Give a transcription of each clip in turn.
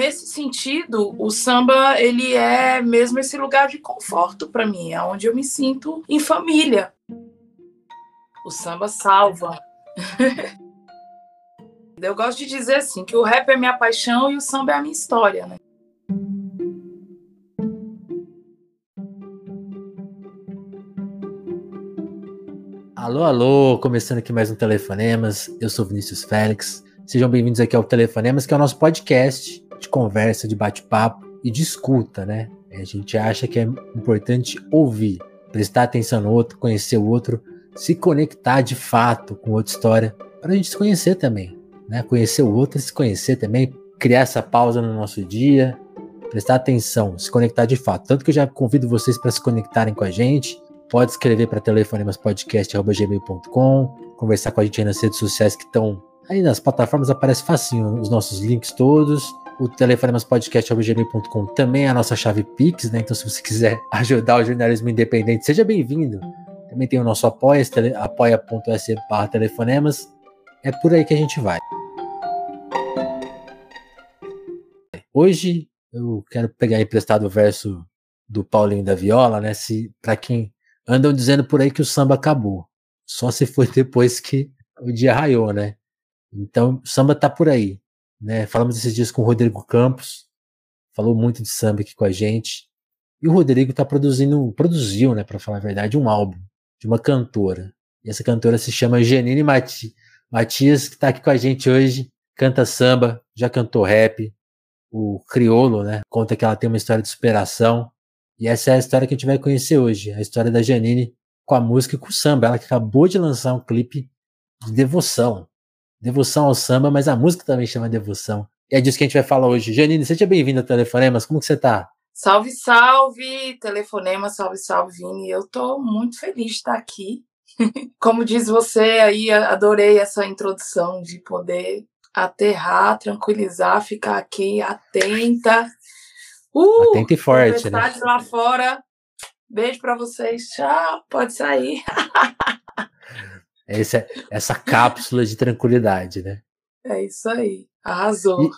nesse sentido, o samba ele é mesmo esse lugar de conforto para mim, é onde eu me sinto em família. O samba salva. eu gosto de dizer assim que o rap é minha paixão e o samba é a minha história, né? Alô, alô, começando aqui mais um Telefonemas. Eu sou Vinícius Félix. Sejam bem-vindos aqui ao Telefonemas, que é o nosso podcast de conversa, de bate-papo e de escuta, né? A gente acha que é importante ouvir, prestar atenção no outro, conhecer o outro, se conectar de fato com outra história, para a gente se conhecer também, né? Conhecer o outro, se conhecer também, criar essa pausa no nosso dia, prestar atenção, se conectar de fato. Tanto que eu já convido vocês para se conectarem com a gente. Pode escrever para telefonemaspodcast.gmail.com, conversar com a gente aí nas redes sociais que estão Aí nas plataformas aparece facinho os nossos links todos. O telefonemaspodcast.gmail.com também é a nossa chave Pix, né? Então, se você quiser ajudar o jornalismo independente, seja bem-vindo. Também tem o nosso apoia, apoia.se barra telefonemas. É por aí que a gente vai. Hoje eu quero pegar emprestado o verso do Paulinho da Viola, né? Se para quem andam dizendo por aí que o samba acabou, só se foi depois que o dia raiou, né? Então, samba tá por aí, né? Falamos esses dias com o Rodrigo Campos, falou muito de samba aqui com a gente. E o Rodrigo tá produzindo, produziu, né, para falar a verdade, um álbum de uma cantora. E essa cantora se chama Janine Mati, Matias, que tá aqui com a gente hoje, canta samba, já cantou rap. O Criolo, né, conta que ela tem uma história de superação. E essa é a história que a gente vai conhecer hoje, a história da Janine com a música e com o samba. Ela que acabou de lançar um clipe de devoção, devoção ao samba, mas a música também chama devoção. E é disso que a gente vai falar hoje. Janine, seja bem-vinda ao Telefonemas, como que você tá? Salve, salve, Telefonema, salve, salve, Vini. Eu tô muito feliz de estar aqui. Como diz você aí, adorei essa introdução de poder aterrar, tranquilizar, ficar aqui atenta. Uh, atenta e forte, né? lá fora. Beijo para vocês. Tchau, pode sair. Essa, essa cápsula de tranquilidade, né? É isso aí. Arrasou.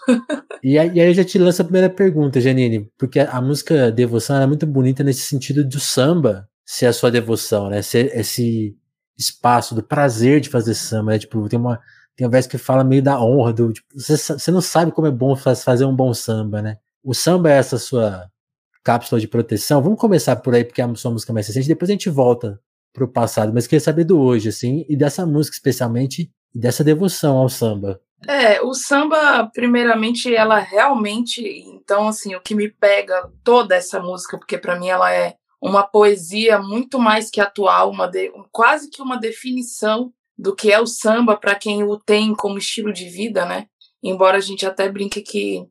E, e, aí eu já te lanço a primeira pergunta, Janine, porque a, a música Devoção é muito bonita nesse sentido do samba ser a sua devoção, né? Ser esse espaço do prazer de fazer samba, né? Tipo, tem uma, tem uma vez que fala meio da honra, do, tipo, você, você não sabe como é bom fazer um bom samba, né? O samba é essa sua cápsula de proteção. Vamos começar por aí, porque é a sua música mais recente, depois a gente volta pro passado, mas queria saber do hoje, assim, e dessa música especialmente, e dessa devoção ao samba. É, o samba, primeiramente, ela realmente, então, assim, o que me pega toda essa música, porque para mim ela é uma poesia muito mais que atual, uma de, quase que uma definição do que é o samba para quem o tem como estilo de vida, né? Embora a gente até brinque que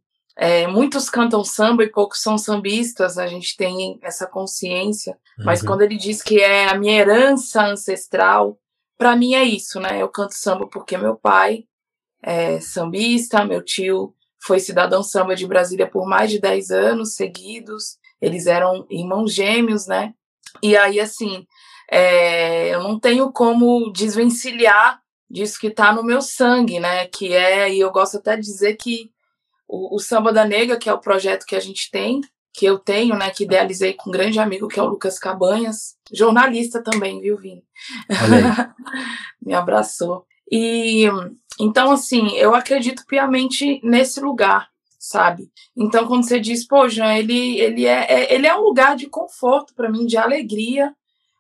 é, muitos cantam samba e poucos são sambistas, a gente tem essa consciência, uhum. mas quando ele diz que é a minha herança ancestral, para mim é isso, né? Eu canto samba porque meu pai é sambista, meu tio foi cidadão samba de Brasília por mais de 10 anos seguidos, eles eram irmãos gêmeos, né? E aí, assim, é, eu não tenho como desvencilhar disso que está no meu sangue, né? Que é, e eu gosto até de dizer que o, o, Samba da Nega, que é o projeto que a gente tem, que eu tenho, né, que idealizei com um grande amigo que é o Lucas Cabanhas, jornalista também, viu, Vini? Me abraçou. E então, assim, eu acredito piamente nesse lugar, sabe? Então, quando você diz, pô, Jean, ele, ele, é, é ele é um lugar de conforto para mim, de alegria.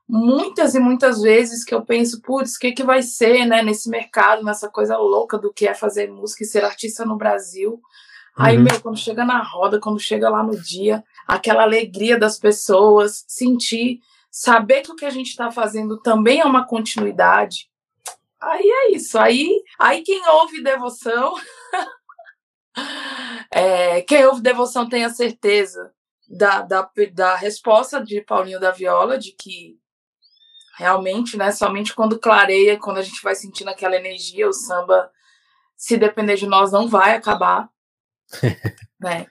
Muitas e muitas vezes que eu penso, putz, o que, que vai ser, né, nesse mercado, nessa coisa louca do que é fazer música e ser artista no Brasil. Aí, uhum. meu, quando chega na roda, quando chega lá no dia, aquela alegria das pessoas, sentir, saber que o que a gente está fazendo também é uma continuidade. Aí é isso. Aí, aí quem ouve devoção, é, quem ouve devoção tem a certeza da, da, da resposta de Paulinho da Viola, de que realmente, né, somente quando clareia, quando a gente vai sentindo aquela energia, o samba, se depender de nós, não vai acabar. né?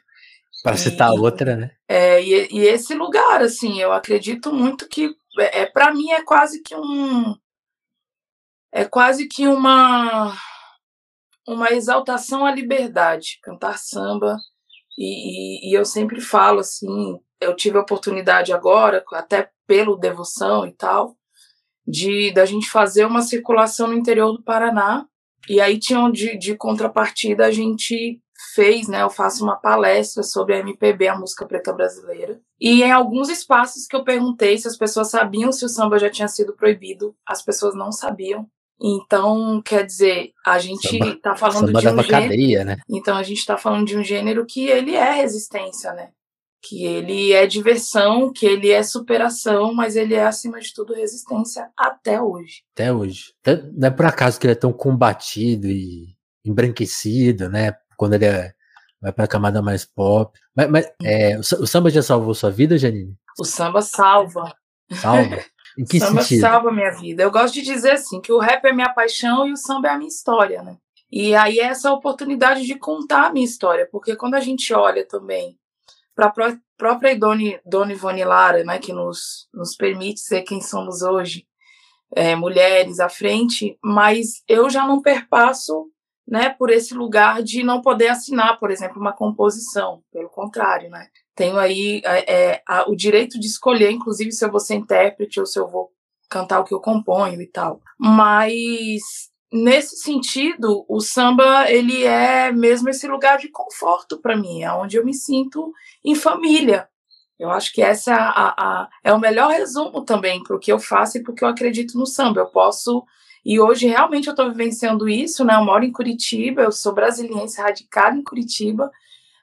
Para citar outra, né? É, e, e, esse lugar, assim, eu acredito muito que é, é para mim é quase que um é quase que uma uma exaltação à liberdade, cantar samba E, e, e eu sempre falo assim, eu tive a oportunidade agora, até pelo devoção e tal, de da gente fazer uma circulação no interior do Paraná. E aí tinha de, de contrapartida a gente fez, né? Eu faço uma palestra sobre a MPB, a música preta brasileira. E em alguns espaços que eu perguntei se as pessoas sabiam se o samba já tinha sido proibido, as pessoas não sabiam. Então, quer dizer, a gente está falando samba de um gênero. Cadeia, né? Então a gente está falando de um gênero que ele é resistência, né? Que ele é diversão, que ele é superação, mas ele é acima de tudo resistência até hoje. Até hoje. Não é por acaso que ele é tão combatido e embranquecido, né? Quando ele é, vai para a camada mais pop. Mas, mas é, o samba já salvou sua vida, Janine? O samba salva. Salva? Em que samba sentido? salva a minha vida. Eu gosto de dizer assim, que o rap é minha paixão e o samba é a minha história, né? E aí é essa oportunidade de contar a minha história, porque quando a gente olha também para a própria Dona, Dona Ivone Lara, né, que nos, nos permite ser quem somos hoje, é, mulheres à frente, mas eu já não perpasso né, por esse lugar de não poder assinar, por exemplo, uma composição. Pelo contrário, né? Tenho aí é, é, a, o direito de escolher, inclusive, se eu vou ser intérprete ou se eu vou cantar o que eu componho e tal. Mas nesse sentido, o samba ele é mesmo esse lugar de conforto para mim, é onde eu me sinto em família. Eu acho que essa é, a, a, é o melhor resumo também para o que eu faço e porque eu acredito no samba. Eu posso e hoje realmente eu estou vivenciando isso, né? Eu moro em Curitiba, eu sou brasiliense radicada em Curitiba,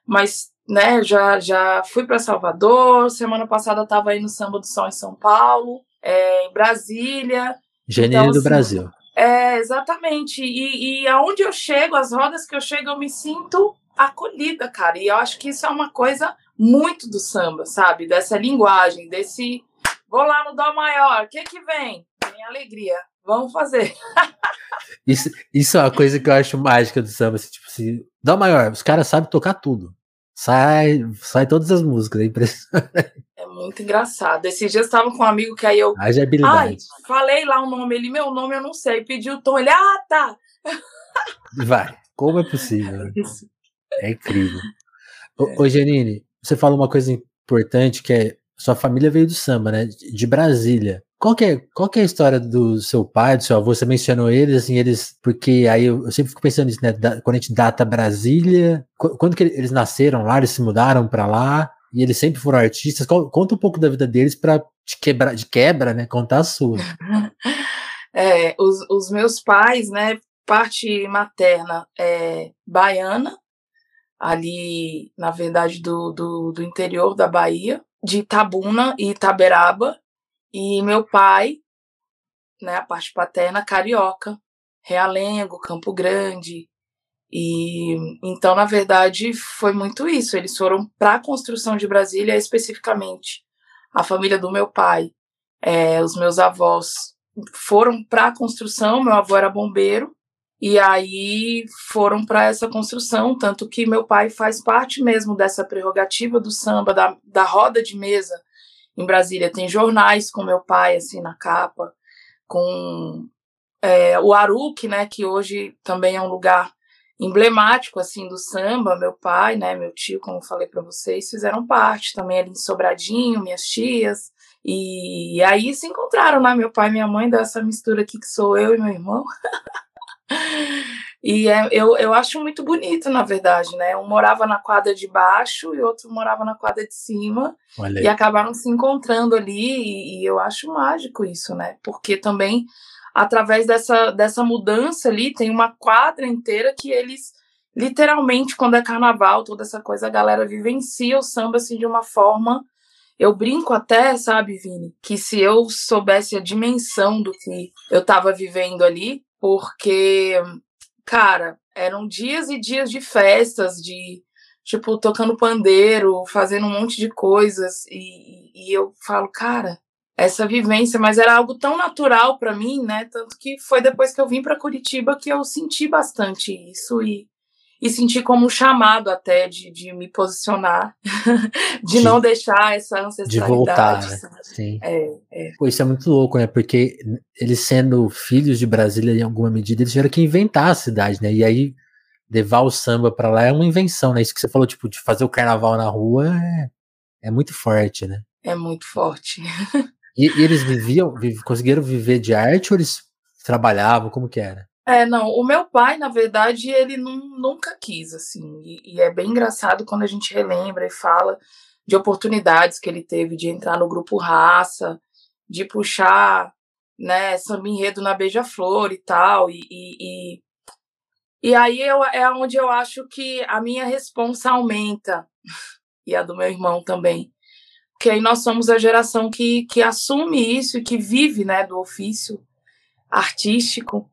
mas né, já, já fui para Salvador, semana passada estava aí no Samba do Sol em São Paulo, é, em Brasília. Janeiro então, do assim, Brasil. É, exatamente. E, e aonde eu chego, as rodas que eu chego, eu me sinto acolhida, cara. E eu acho que isso é uma coisa muito do samba, sabe? Dessa linguagem, desse. Vou lá no Dó maior, o que que vem? Vem alegria. Vamos fazer. isso, isso é uma coisa que eu acho mágica do samba. Assim, tipo assim, Dó maior, os caras sabem tocar tudo. Sai, sai todas as músicas, é impressionante. É muito engraçado. Esses dias eu estava com um amigo que aí eu. Haja habilidade. Ai, falei lá o nome, ele, meu nome eu não sei. Pediu o tom, ele, ah, tá. Vai. Como é possível? Isso. É incrível. Ô, ô, Janine, você falou uma coisa importante que é sua família veio do samba, né? De Brasília. Qual que, é, qual que é a história do seu pai, do seu avô? Você mencionou eles, assim, eles. Porque aí eu, eu sempre fico pensando nisso, né? Da, quando a gente data Brasília, quando que eles nasceram lá, eles se mudaram para lá, e eles sempre foram artistas. Conta um pouco da vida deles para de quebra, de quebra, né? Contar a sua. É, os, os meus pais, né? Parte materna é baiana, ali, na verdade, do, do, do interior da Bahia, de Itabuna e Itaberaba, e meu pai, né, a parte paterna, carioca, Realengo, Campo Grande. E então, na verdade, foi muito isso. Eles foram para a construção de Brasília especificamente. A família do meu pai, é, os meus avós foram para a construção. Meu avô era bombeiro e aí foram para essa construção, tanto que meu pai faz parte mesmo dessa prerrogativa do samba, da, da roda de mesa em Brasília. Tem jornais com meu pai, assim, na capa, com é, o Aruque, né, que hoje também é um lugar emblemático, assim, do samba, meu pai, né, meu tio, como falei para vocês, fizeram parte também ali em Sobradinho, minhas tias, e aí se encontraram, né, meu pai e minha mãe, dessa mistura aqui que sou eu e meu irmão. E é, eu, eu acho muito bonito, na verdade, né? Um morava na quadra de baixo e outro morava na quadra de cima. E acabaram se encontrando ali, e, e, eu acho mágico isso, né? Porque também, através dessa, dessa mudança ali, tem uma quadra inteira que eles, literalmente, quando é carnaval, toda essa coisa, a galera vivencia o samba assim de uma forma. Eu brinco até, sabe, Vini, que se eu soubesse a dimensão do que eu estava vivendo ali, porque cara, eram dias e dias de festas, de tipo, tocando pandeiro, fazendo um monte de coisas. E, e eu falo, cara, essa vivência, mas era algo tão natural para mim, né? Tanto que foi depois que eu vim para Curitiba que eu senti bastante isso e e senti como um chamado até de, de me posicionar, de, de, não deixar essa ancestralidade. De voltar, né? Sim. É, é. Pô, isso é muito louco, né? Porque eles sendo filhos de Brasília em alguma medida, eles tiveram que inventar a cidade, né? E aí levar o samba para lá é uma invenção, né? Isso que você falou, tipo, de fazer o carnaval na rua é, é muito forte, né? É muito forte. E, e eles viviam, conseguiram viver de arte ou eles trabalhavam? Como que era? É, não, o meu pai, na verdade, ele nunca quis, assim, e, e, é bem engraçado quando a gente relembra e fala de oportunidades que ele teve de entrar no grupo Raça, de puxar, né, samba enredo na Beija-Flor e tal, e, e, e, e aí eu, é onde eu acho que a minha responsa aumenta, e a do meu irmão também, porque aí nós somos a geração que, que assume isso e que vive, né, do ofício artístico,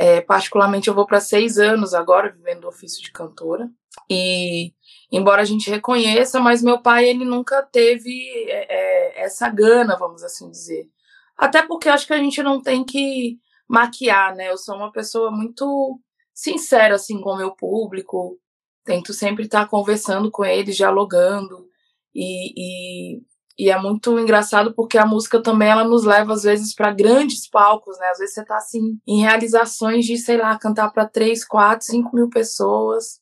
é, particularmente, eu vou para seis anos agora, vivendo o ofício de cantora. E, embora a gente reconheça, mas meu pai, ele nunca teve é, é, essa gana, vamos assim dizer. Até porque acho que a gente não tem que maquiar, né? Eu sou uma pessoa muito sincera, assim, com o meu público. Tento sempre estar conversando com eles, dialogando. E, e, e é muito engraçado porque a música também ela nos leva às vezes para grandes palcos, né? Às vezes você tá assim em realizações de, sei lá, cantar para três, quatro, cinco mil pessoas.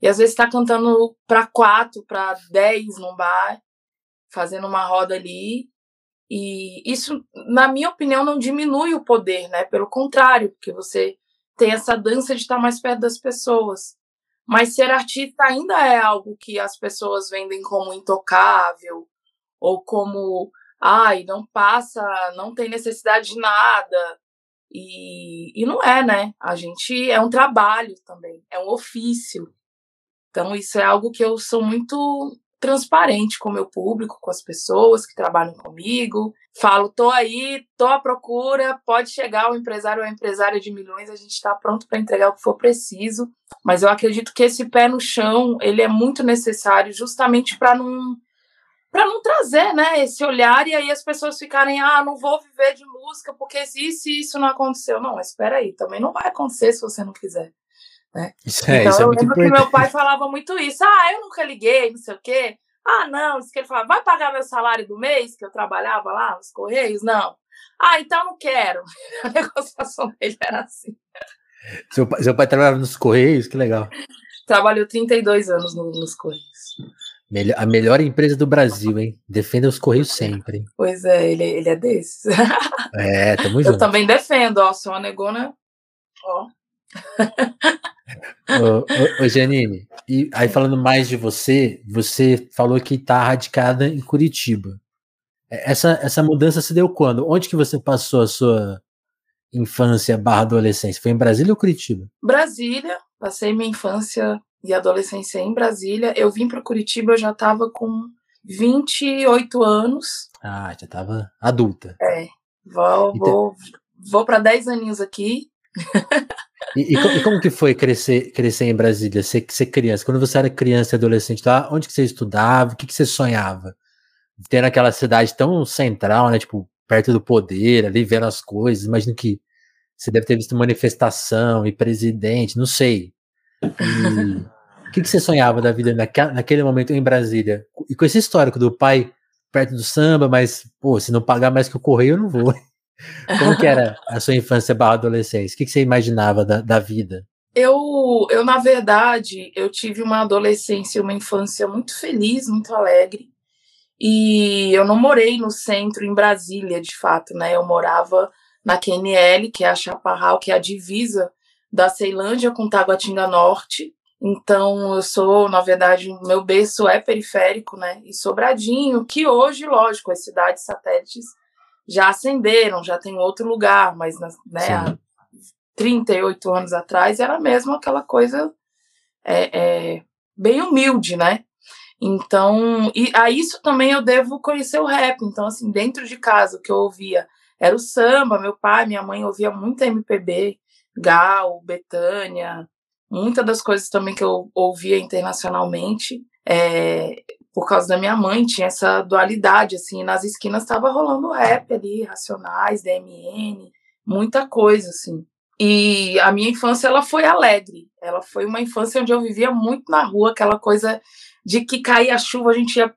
E às vezes está cantando para quatro, para dez num bar, fazendo uma roda ali. E isso, na minha opinião, não diminui o poder, né? Pelo contrário, porque você tem essa dança de estar mais perto das pessoas. Mas ser artista ainda é algo que as pessoas vendem como intocável, ou como, ai, não passa, não tem necessidade de nada. E, e não é, né? A gente é um trabalho também, é um ofício. Então, isso é algo que eu sou muito transparente com o meu público, com as pessoas que trabalham comigo. Falo, tô aí, tô à procura, pode chegar o empresário ou a empresária de milhões, a gente está pronto para entregar o que for preciso. Mas eu acredito que esse pé no chão, ele é muito necessário justamente para não para não trazer, né, esse olhar e aí as pessoas ficarem, ah, não vou viver de música porque se isso, isso não aconteceu. Não, espera aí, também não vai acontecer se você não quiser. Né? Isso é, então isso é eu muito lembro que meu pai falava muito isso, ah, eu nunca liguei, não sei o quê. Ah, não, isso que ele falava, vai pagar meu salário do mês que eu trabalhava lá nos Correios? Não. Ah, então não quero. A negociação dele era assim. Seu pai, seu pai trabalhava nos Correios? Que legal. Trabalhou 32 anos no, nos Correios. A melhor empresa do Brasil, hein? Defenda os Correios sempre. Pois é, ele, ele é desses. É, tamo junto. Eu também defendo, ó. Sou uma negona. Ó. ô, ô, ô, Janine, e aí falando mais de você, você falou que tá radicada em Curitiba. É, essa, essa mudança se deu quando? Onde que você passou a sua infância barra adolescência? Foi em Brasília ou Curitiba? Brasília. Passei minha infância e adolescência em Brasília. Eu vim para Curitiba, eu já estava com 28 anos. Ah, já estava adulta. É. Vou, vou, vou para 10 aninhos aqui. e, e, e, como que foi crescer, crescer em Brasília, ser, ser criança? Quando você era criança e adolescente, lá, onde que você estudava? O que, que você sonhava? Ter aquela cidade tão central, né? Tipo, perto do poder, ali vendo as coisas. Imagino que você deve ter visto manifestação e presidente, não sei. E, que, que você sonhava da vida naquele momento em Brasília? E com esse histórico do pai perto do samba, mas, pô, se não pagar mais que o correio, eu não vou. Como que era a sua infância barra adolescência? O que, que você imaginava da, da vida? Eu, eu, na verdade, eu tive uma adolescência, uma infância muito feliz, muito alegre. E eu não morei no centro, em Brasília, de fato, né? Eu morava na QNL, que é a Chaparral, que é a divisa da Ceilândia com Taguatinga Norte. Então, eu sou, na verdade, meu berço é periférico, né? E Sobradinho, que hoje, lógico, as cidades satélites já ascenderam, já tem outro lugar, mas né, há 38 anos atrás era mesmo aquela coisa é, é, bem humilde, né? Então, e a isso também eu devo conhecer o rap. Então, assim, dentro de casa, o que eu ouvia era o samba, meu pai, minha mãe ouvia muito MPB, Gal, Betânia, muitas das coisas também que eu ouvia internacionalmente, é, por causa da minha mãe, tinha essa dualidade, assim, nas esquinas estava rolando rap ali, Racionais, DMN, muita coisa, assim. E a minha infância, ela foi alegre, ela foi uma infância onde eu vivia muito na rua, aquela coisa de que caía a chuva, a gente ia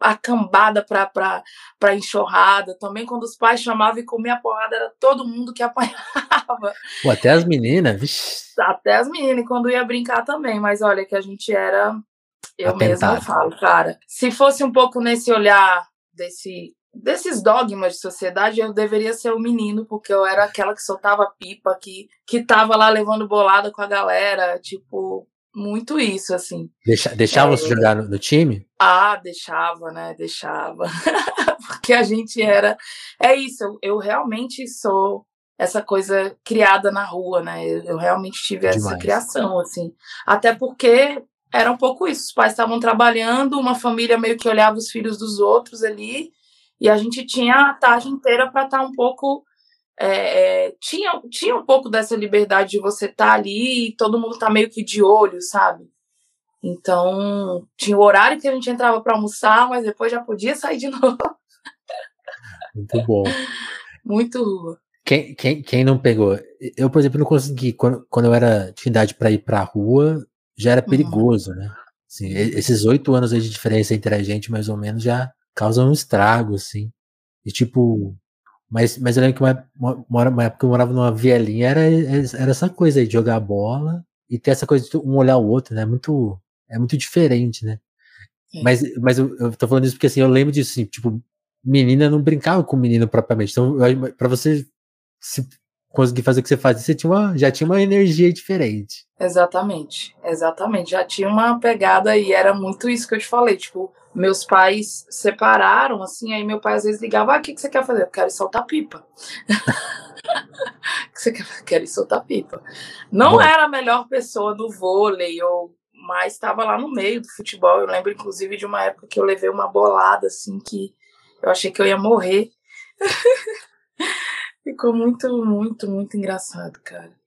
a cambada pra, pra, pra enxurrada. Também quando os pais chamavam e comia a porrada, era todo mundo que apanhava. Pô, até as meninas, vixi. Até as meninas, quando ia brincar também. Mas olha que a gente era. Eu Atentado. mesma falo, cara. Se fosse um pouco nesse olhar desse desses dogmas de sociedade, eu deveria ser o menino, porque eu era aquela que soltava pipa, que, que tava lá levando bolada com a galera, tipo, muito isso, assim. Deixa, deixava é, você jogar no, no, time? Ah, deixava, né? Deixava. porque a gente era. É isso, eu, eu, realmente sou essa coisa criada na rua, né? Eu, eu realmente tive Demais. essa criação, assim. Até porque era um pouco isso. Os pais estavam trabalhando, uma família meio que olhava os filhos dos outros ali e a gente tinha a tarde inteira para estar tá um pouco. É, é, tinha, tinha um pouco dessa liberdade de você estar tá ali e todo mundo tá meio que de olho, sabe? Então, tinha o horário que a gente entrava para almoçar, mas depois já podia sair de novo. Muito bom. Muito rua. Quem, quem, quem não pegou? Eu, por exemplo, não consegui. Quando, quando eu era de idade para ir pra rua, já era uhum. perigoso, uhum. né? Assim, esses oito anos de diferença entre a gente, mais ou menos, já causa um estrago, assim. E tipo. Mas, mas eu lembro que uma, uma, uma época eu morava numa vielinha, era, era essa coisa aí de jogar bola e ter essa coisa de um olhar o outro, né? Muito, é muito diferente, né? É. Mas, mas eu, eu tô falando isso porque assim, eu lembro disso, assim, tipo, menina não brincava com menino propriamente. Então, para você se conseguir fazer o que você fazia, você tinha uma, já tinha uma energia diferente. Exatamente, exatamente. Já tinha uma pegada e era muito isso que eu te falei, tipo, meus pais separaram, assim, aí meu pai às vezes ligava, ah, o que, que você quer fazer? Eu quero soltar pipa. que você quer? Quero soltar pipa. Não Bom. era a melhor pessoa do vôlei, ou, mas estava lá no meio do futebol. Eu lembro, inclusive, de uma época que eu levei uma bolada, assim, que eu achei que eu ia morrer. Ficou muito, muito, muito engraçado, cara.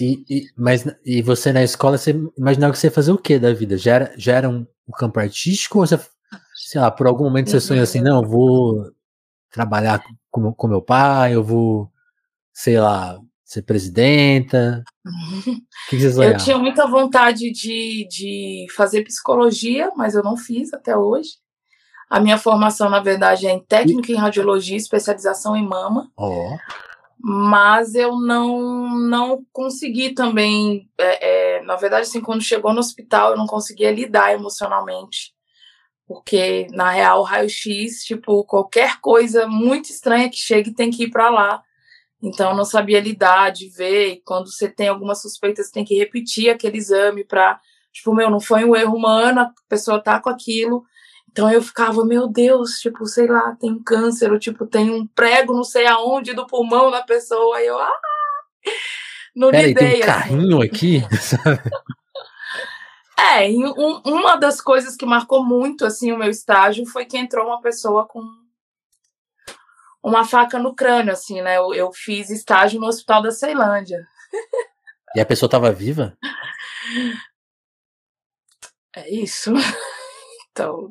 E, e, mas, e você na escola, você imaginava que você ia fazer o que da vida? Já era, já era um, um campo artístico ou você, sei lá, por algum momento você sonhou assim, não, eu vou trabalhar com, com meu pai, eu vou, sei lá, ser presidenta? O que, que você Eu tinha muita vontade de, de fazer psicologia, mas eu não fiz até hoje. A minha formação, na verdade, é em técnica em radiologia, especialização em mama. Oh. Mas eu não não consegui também. É, é, na verdade, assim, quando chegou no hospital, eu não conseguia lidar emocionalmente. Porque, na real, raio-x, tipo, qualquer coisa muito estranha que chegue tem que ir para lá. Então, eu não sabia lidar, de ver. E quando você tem alguma suspeita, você tem que repetir aquele exame para. Tipo, meu, não foi um erro humano, a pessoa tá com aquilo então eu ficava, meu Deus, tipo, sei lá, tem câncer, ou tipo, tem um prego não sei aonde do pulmão da pessoa. Aí eu, ah! Não Pera lidei. Aí, tem um assim. carrinho aqui, É, um, uma das coisas que marcou muito assim o meu estágio foi que entrou uma pessoa com uma faca no crânio, assim, né? Eu, eu fiz estágio no Hospital da Ceilândia. E a pessoa estava viva? É isso. Então,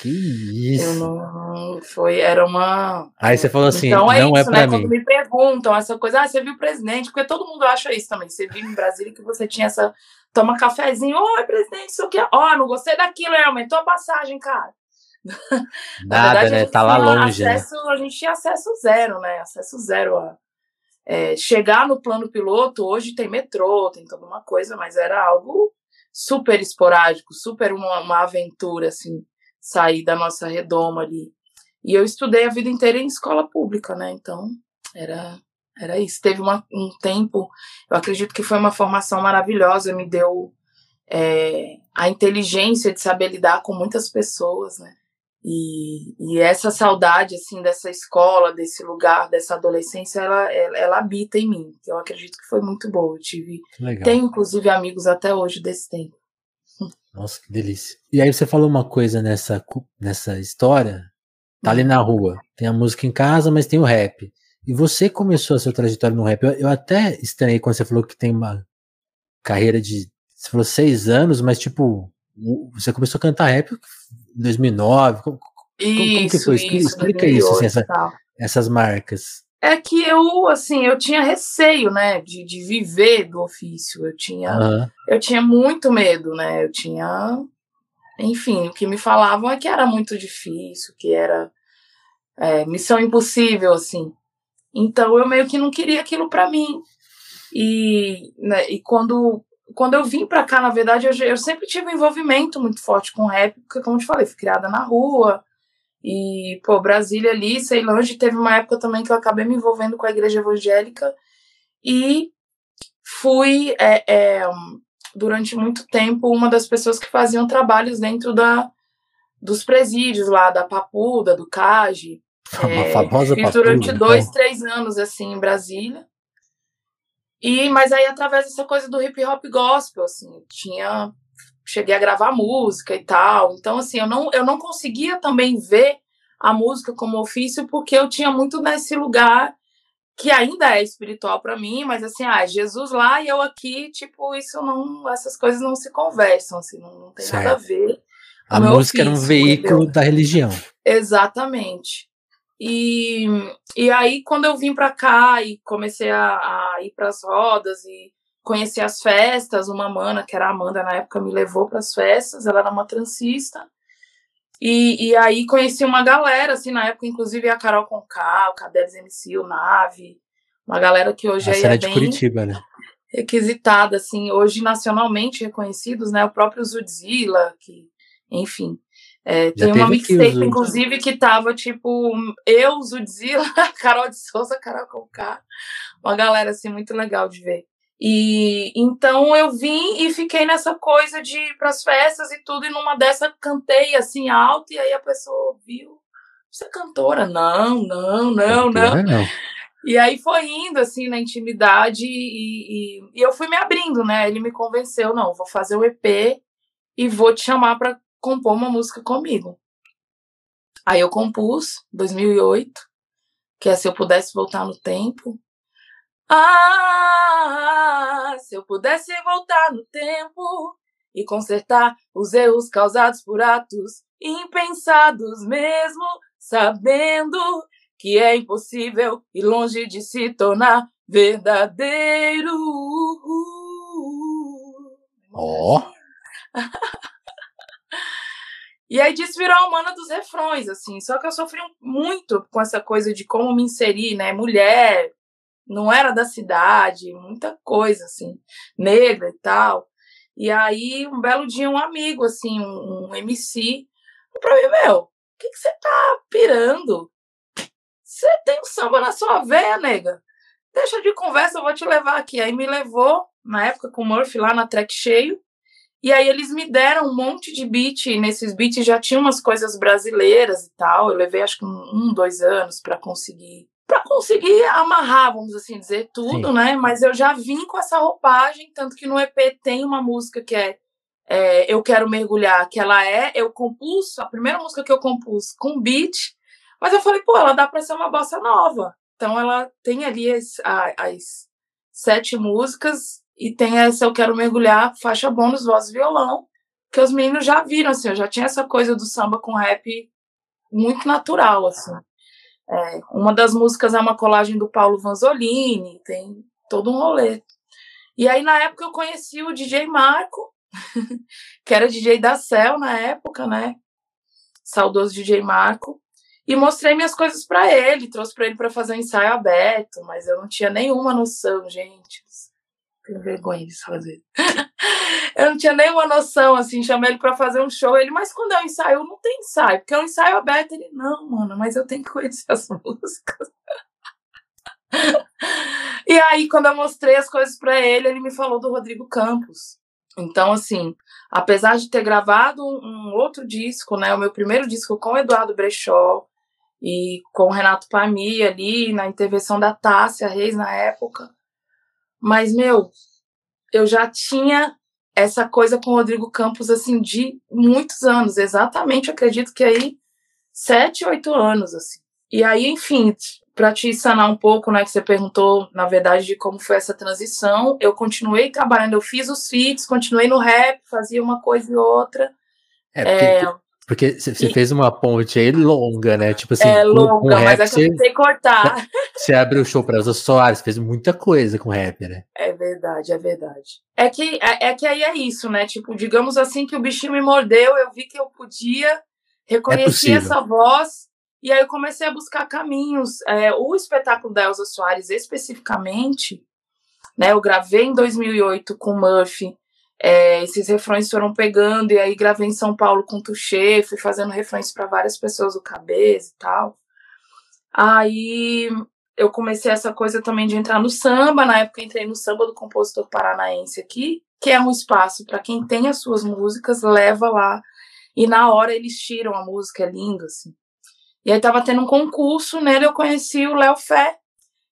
que isso. Não, foi, era uma. Aí você falou assim, então, é não é isso, é pra né? mim. Quando me perguntam essa coisa, ah, você viu o presidente? Porque todo mundo acha isso também. Você vive em Brasília que você tinha essa. Toma cafezinho, oi, presidente, isso aqui. Ó, oh, não gostei daquilo, aumentou a passagem, cara. Nada, verdade, né? Tá lá longe. Né? Acesso, né? A gente tinha acesso zero, né? Acesso zero a. É, chegar no plano piloto, hoje tem metrô, tem toda uma coisa, mas era algo super esporádico, super uma, uma aventura, assim sair da nossa redoma ali. E eu estudei a vida inteira em escola pública, né? Então, era era isso. Teve uma, um tempo, eu acredito que foi uma formação maravilhosa, me deu é, a inteligência de saber lidar com muitas pessoas, né? E, e essa saudade, assim, dessa escola, desse lugar, dessa adolescência, ela, ela, ela habita em mim. Eu acredito que foi muito boa. Eu tive, tenho, inclusive, amigos até hoje desse tempo. Nossa, que delícia. E aí você falou uma coisa nessa, nessa história, tá ali na rua, tem a música em casa, mas tem o rap. E você começou a sua trajetória no rap. Eu, eu até estranhei quando você falou que tem uma carreira de. Você falou seis anos, mas tipo, você começou a cantar rap em 2009. Como, isso, como que foi? Isso, Explica isso, assim, essa, essas marcas é que eu, assim, eu tinha receio, né, de, de viver do ofício. Eu tinha, uhum. eu tinha muito medo, né? Eu tinha, enfim, o que me falavam é que era muito difícil, que era é, missão impossível, assim. Então eu meio que não queria aquilo para mim. E, né, e quando, quando eu vim para cá, na verdade, eu, eu sempre tive um envolvimento muito forte com rap, porque, como eu te falei, fui criada na rua. E, pô, Brasília ali, Ceilândia, teve uma época também que eu acabei me envolvendo com a igreja evangélica. E fui, é, é, durante muito tempo, uma das pessoas que faziam trabalhos dentro da, dos presídios lá, da Papuda, do CAGE. É, famosa Papuda. durante então. dois, três anos, assim, em Brasília. E, mas aí, através dessa coisa do hip hop gospel, assim, tinha. Cheguei a gravar música e tal. Então, assim, eu não, eu não conseguia também ver a música como ofício, porque eu tinha muito nesse lugar que ainda é espiritual para mim, mas assim, ah, Jesus lá e eu aqui, tipo, isso não, essas coisas não se conversam, assim, não, não tem certo. nada a ver. A música ofício, era um veículo entendeu? da religião. Exatamente. E, e aí, quando eu vim para cá e comecei a, a ir para as rodas e conheci as festas, uma mana, que era a Amanda na época, me levou para as festas, ela era uma transista. E, e aí conheci uma galera, assim, na época, inclusive a Carol Conká, o Cadeles MC, o Nave, uma galera que hoje aí é, de Curitiba, né? requisitada, assim, hoje nacionalmente reconhecidos, né? O próprio Zudzilla, que, enfim. É, tem uma mixtape, inclusive, que tava, tipo, eu, Zudzilla, Carol de Souza, Carol Conká, uma galera, assim, muito legal de ver. E então eu vim e fiquei nessa coisa de ir para as festas e tudo, e numa dessa cantei assim alto, e aí a pessoa ouviu. Você é cantora? Não, não, não, não. não. E aí foi indo assim na intimidade e, e, e, eu fui me abrindo, né? Ele me convenceu, não, vou fazer o EP e vou te chamar para compor uma música comigo. Aí eu compus, 2008, que é Se Eu Pudesse Voltar no Tempo. Ah, se eu pudesse voltar no tempo e consertar os erros causados por atos impensados, mesmo sabendo que é impossível e longe de se tornar verdadeiro. Ó. Oh. E aí disso virou a humana dos refrões, assim. Só que eu sofri muito com essa coisa de como me inserir, né? Mulher, não era da cidade, muita coisa, assim, negra e tal. E aí, um belo dia, um amigo, assim, um, um MC, pra mim, meu, o que, você tá pirando? Você tem um samba na sua veia, nega? Deixa de conversa, eu vou te levar aqui. Aí me levou, na época, com o Murphy lá na track cheio. E aí eles me deram um monte de beat. E nesses beats já tinha umas coisas brasileiras e tal. Eu levei acho que um, dois anos para conseguir para conseguir amarrar, vamos assim dizer, tudo, Sim. né? Mas eu já vim com essa roupagem, tanto que no EP tem uma música que é, é, Eu Quero Mergulhar, que ela é, eu compus, a primeira música que eu compus com beat, mas eu falei, pô, ela dá para ser uma bossa nova. Então ela tem ali as, as sete músicas e tem essa Eu Quero Mergulhar, faixa bônus, voz e violão, que os meninos já viram, assim, eu já tinha essa coisa do samba com rap muito natural, assim. É, uma das músicas é uma colagem do Paulo Vanzolini, tem todo um rolê. E aí, na época, eu conheci o DJ Marco, que era DJ da Cell na época, né? Saudoso DJ Marco. E mostrei minhas coisas para ele, trouxe para ele para fazer um ensaio aberto, mas eu não tinha nenhuma noção, gente. Tenho vergonha de fazer. eu não tinha nenhuma noção, assim, chamei ele para fazer um show. Ele, mas quando é um ensaio, não tem ensaio, porque é um ensaio aberto. Ele, não, mano, mas eu tenho que conhecer as músicas. e aí, quando eu mostrei as coisas para ele, ele me falou do Rodrigo Campos. Então, assim, apesar de ter gravado um outro disco, né, o meu primeiro disco com o Eduardo Brechó e com o Renato Pami ali, na intervenção da Tássia Reis na época, mas, meu, eu já tinha essa coisa com o Rodrigo Campos, assim, de muitos anos. Exatamente, acredito que aí, sete, oito anos, assim. E aí, enfim, para te sanar um pouco, né, que você perguntou, na verdade, de como foi essa transição, eu continuei trabalhando, eu fiz os feats, continuei no rap, fazia uma coisa e outra. É, é... Porque você fez uma ponte aí longa, né? Tipo assim, é longa, rap, mas é que eu tentei cortar. Você abriu o show para Elza Soares, fez muita coisa com rap, né? É verdade, é verdade. É que, é, é, que aí é isso, né? Tipo, digamos assim que o bichinho me mordeu, eu vi que eu podia, reconheci é essa voz, e aí eu comecei a buscar caminhos. É, o espetáculo da Elza Soares, especificamente, né? Eu gravei em 2008 com o Murphy, é, esses refrões foram pegando, e aí gravei em São Paulo com o Tuxê, fui fazendo refrões para várias pessoas do cabeça e tal. Aí eu comecei essa coisa também de entrar no samba, na época entrei no samba do compositor paranaense aqui, que é um espaço para quem tem as suas músicas, leva lá, e na hora eles tiram a música, é lindo, assim. E aí tava tendo um concurso, nele eu conheci o Léo Fé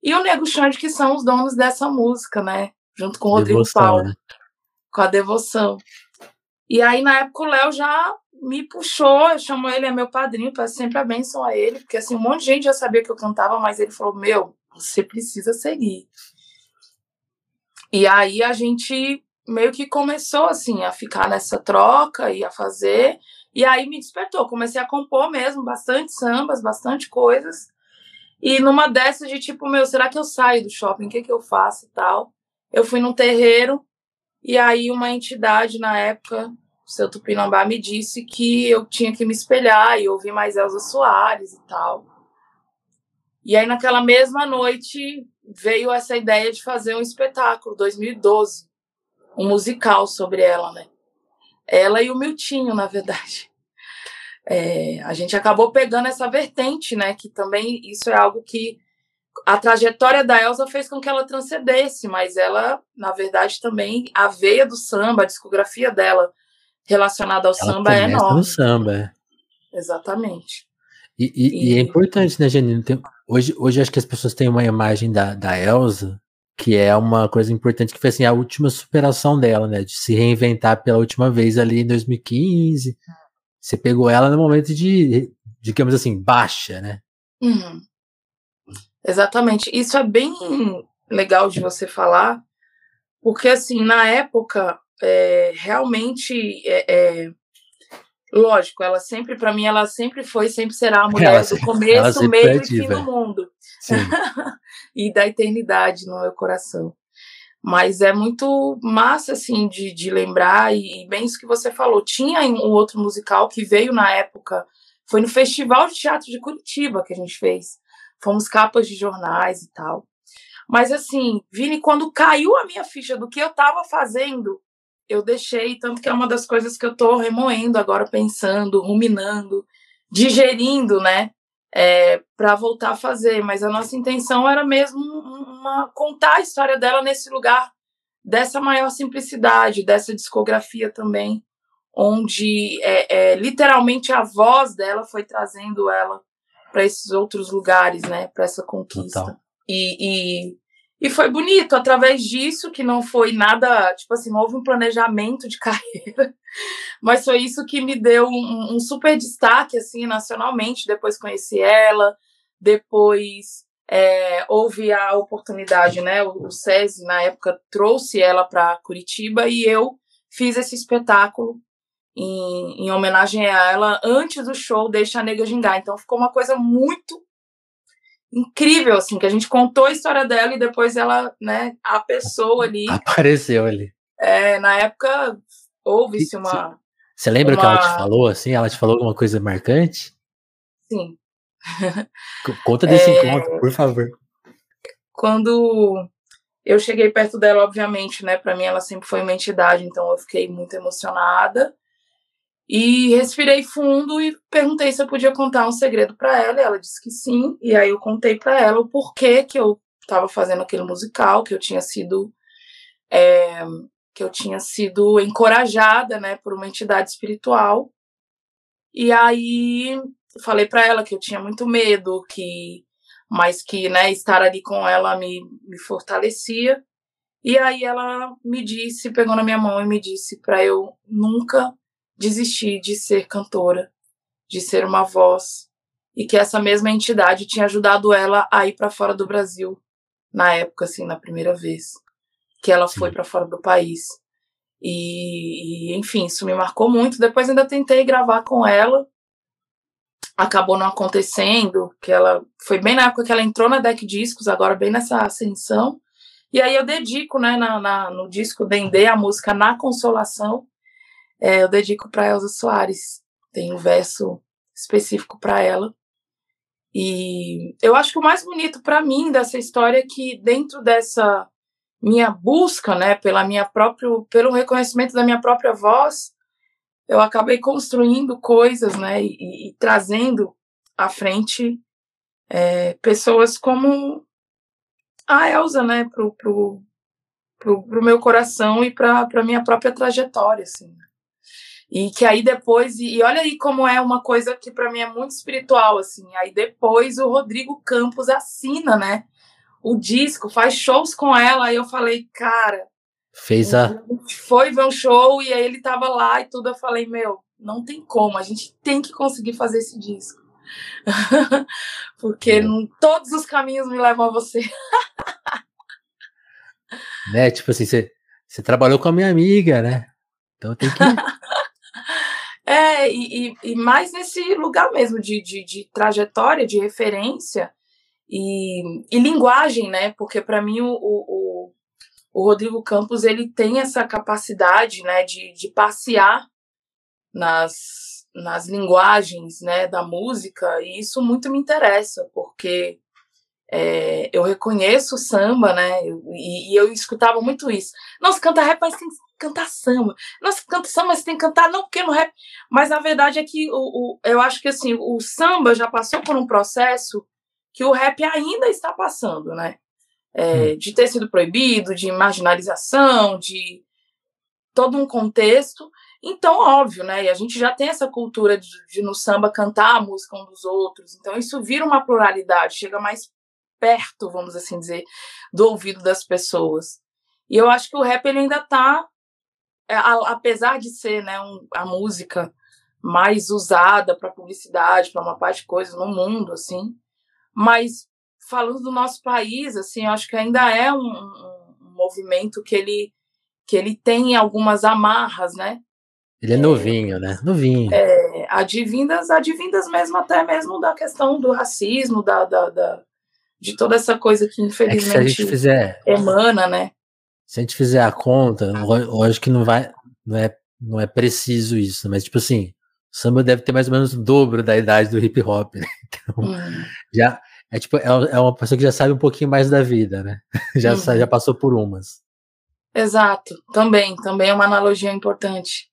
e o Nego Xande, que são os donos dessa música, né? Junto com o Rodrigo Paulo. Né? Com a devoção. E aí, na época, o Léo já me puxou, eu chamo ele, é meu padrinho, peço sempre a a ele, porque assim, um monte de gente já sabia que eu cantava, mas ele falou: Meu, você precisa seguir. E aí a gente meio que começou assim a ficar nessa troca e a fazer. E aí me despertou, comecei a compor mesmo, bastante sambas, bastante coisas. E numa dessas de tipo, meu, será que eu saio do shopping? O que, que eu faço e tal? Eu fui num terreiro e aí uma entidade na época, o seu Tupinambá, me disse que eu tinha que me espelhar e ouvir mais Elza Soares e tal. E aí naquela mesma noite veio essa ideia de fazer um espetáculo, 2012, um musical sobre ela, né? Ela e o Miltinho, na verdade. É, a gente acabou pegando essa vertente, né? Que também isso é algo que a trajetória da Elsa fez com que ela transcendesse, mas ela, na verdade, também a veia do samba, a discografia dela relacionada ao ela samba é enorme. no samba, é. Exatamente. E, e, e... e, é importante, né, Janine? Tem, hoje, hoje acho que as pessoas têm uma imagem da, da Elsa que é uma coisa importante, que foi assim, a última superação dela, né? De se reinventar pela última vez ali em 2015. Você pegou ela no momento de, digamos assim, baixa, né? Uhum. Exatamente. Isso é bem legal de você falar, porque assim, na época, é, realmente é, é, lógico, ela sempre, para mim, ela sempre foi, sempre será a mulher ela, do começo, meio e fim do mundo. e da eternidade no meu coração. Mas é muito massa, assim, de, de lembrar, e, e bem isso que você falou. Tinha um outro musical que veio na época, foi no Festival de Teatro de Curitiba que a gente fez fomos capas de jornais e tal. Mas assim, Vini, quando caiu a minha ficha do que eu estava fazendo, eu deixei, tanto que é uma das coisas que eu estou remoendo agora, pensando, ruminando, digerindo, né? É, para voltar a fazer. Mas a nossa intenção era mesmo uma, contar a história dela nesse lugar dessa maior simplicidade, dessa discografia também, onde é, é, literalmente a voz dela foi trazendo ela para esses outros lugares, né? Para essa conquista. E, e, e, foi bonito, através disso, que não foi nada, tipo assim, não houve um planejamento de carreira, mas foi isso que me deu um, um super destaque, assim, nacionalmente. Depois conheci ela, depois é, houve a oportunidade, né? O, o SESI, na época, trouxe ela para Curitiba e eu fiz esse espetáculo em, em homenagem a ela antes do show Deixa a Nega Gingar. Então ficou uma coisa muito incrível, assim, que a gente contou a história dela e depois ela, né, a pessoa ali. Apareceu ali. É, na época houve-se uma. Você lembra uma... que ela te falou, assim? Ela te falou alguma coisa marcante? Sim. Conta desse é... encontro, por favor. Quando eu cheguei perto dela, obviamente, né? Para mim ela sempre foi uma entidade, então eu fiquei muito emocionada. E respirei fundo e perguntei se eu podia contar um segredo para ela. E ela disse que sim. E aí eu contei para ela o porquê que eu estava fazendo aquele musical, que eu tinha sido é, que eu tinha sido encorajada, né, por uma entidade espiritual. E aí falei para ela que eu tinha muito medo, que mas que, né, estar ali com ela me, me fortalecia. E aí ela me disse, pegou na minha mão e me disse para eu nunca desistir de ser cantora, de ser uma voz, e que essa mesma entidade tinha ajudado ela a ir para fora do Brasil, na época, assim, na primeira vez que ela foi para fora do país. E, e, enfim, isso me marcou muito. Depois ainda tentei gravar com ela, acabou não acontecendo, que ela foi bem na época que ela entrou na Deck Discos, agora bem nessa ascensão. E aí eu dedico, né, na, na no disco Dendê, a música Na Consolação, é, eu dedico para Elza Soares. Tem um verso específico para ela. E eu acho que o mais bonito para mim dessa história é que dentro dessa minha busca, né, pela minha próprio, pelo reconhecimento da minha própria voz, eu acabei construindo coisas, né, e, e trazendo à frente é, pessoas como a Elsa, né, pro, pro, pro, pro meu coração e para minha própria trajetória, assim. E que aí depois, e olha aí como é uma coisa que para mim é muito espiritual, assim. Aí depois o Rodrigo Campos assina, né? O disco, faz shows com ela. Aí eu falei, cara. Fez a. Foi ver um show e aí ele tava lá e tudo. Eu falei, meu, não tem como, a gente tem que conseguir fazer esse disco. Porque não, todos os caminhos me levam a você. né? Tipo assim, você, você trabalhou com a minha amiga, né? Então tem que. é, e, e, e, mais nesse lugar mesmo de, de, de trajetória, de referência e, e linguagem, né? Porque para mim o, o, o Rodrigo Campos ele tem essa capacidade, né, de, de passear nas nas linguagens né, da música, e isso muito me interessa, porque é, eu reconheço o samba, né? E, e, eu escutava muito isso. Nossa, canta rap, mas tem que cantar samba. Nossa, canta samba, mas tem que cantar, não, porque no rap. Mas a verdade é que o, o, eu acho que assim, o samba já passou por um processo que o rap ainda está passando, né? É, hum. de ter sido proibido, de marginalização, de todo um contexto. Então, óbvio, né? E a gente já tem essa cultura de, de, no samba cantar a música um dos outros. Então, isso vira uma pluralidade, chega mais perto, vamos assim dizer, do ouvido das pessoas. E eu acho que o rap ele ainda está, é, apesar de ser né, um, a música mais usada para publicidade, para uma parte de coisas no mundo, assim, mas falando do nosso país, assim, eu acho que ainda é um, um, movimento que ele que ele tem algumas amarras, né? Ele é novinho, né? Novinho. É, advindas, advindas mesmo até mesmo da questão do racismo, da, da, da de toda essa coisa que infelizmente é que se a gente fizer, emana, né? Se a gente fizer a conta, lógico que não vai, não é, não é preciso isso, mas tipo assim, o samba deve ter mais ou menos o dobro da idade do hip hop, né? Então, hum. já é tipo é, é uma pessoa que já sabe um pouquinho mais da vida, né? Já hum. já passou por umas. Exato, também, também é uma analogia importante.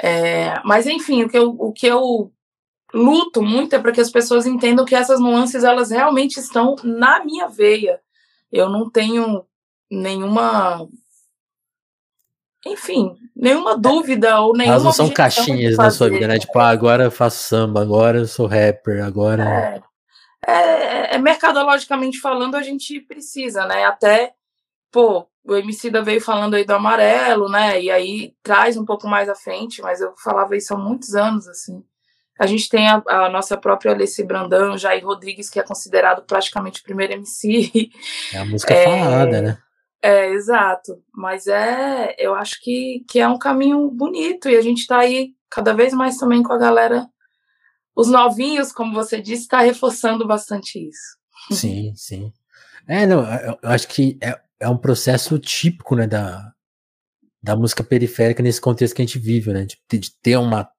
É, mas enfim, o que eu, o que eu luto muito é para que as pessoas entendam que essas nuances elas realmente estão na minha veia. Eu não tenho nenhuma enfim, nenhuma dúvida ou nenhuma. Elas não são caixinhas na sua vida, né? Tipo, ah, agora eu faço samba, agora eu sou rapper, agora. É, é, é, mercadologicamente falando, a gente precisa, né? Até, pô, o Emicida veio falando aí do amarelo, né? E aí traz um pouco mais à frente, mas eu falava isso há muitos anos, assim. A gente tem a, a nossa própria Alessi Brandão, Jair Rodrigues, que é considerado praticamente o primeiro MC. É a música é, falada, né? É, exato. Mas é, eu acho que, que é um caminho bonito e a gente está aí cada vez mais também com a galera. Os novinhos, como você disse, está reforçando bastante isso. Sim, sim. É, não, eu, eu acho que é, é um processo típico, né, da, da música periférica nesse contexto que a gente vive, né, de, de ter uma,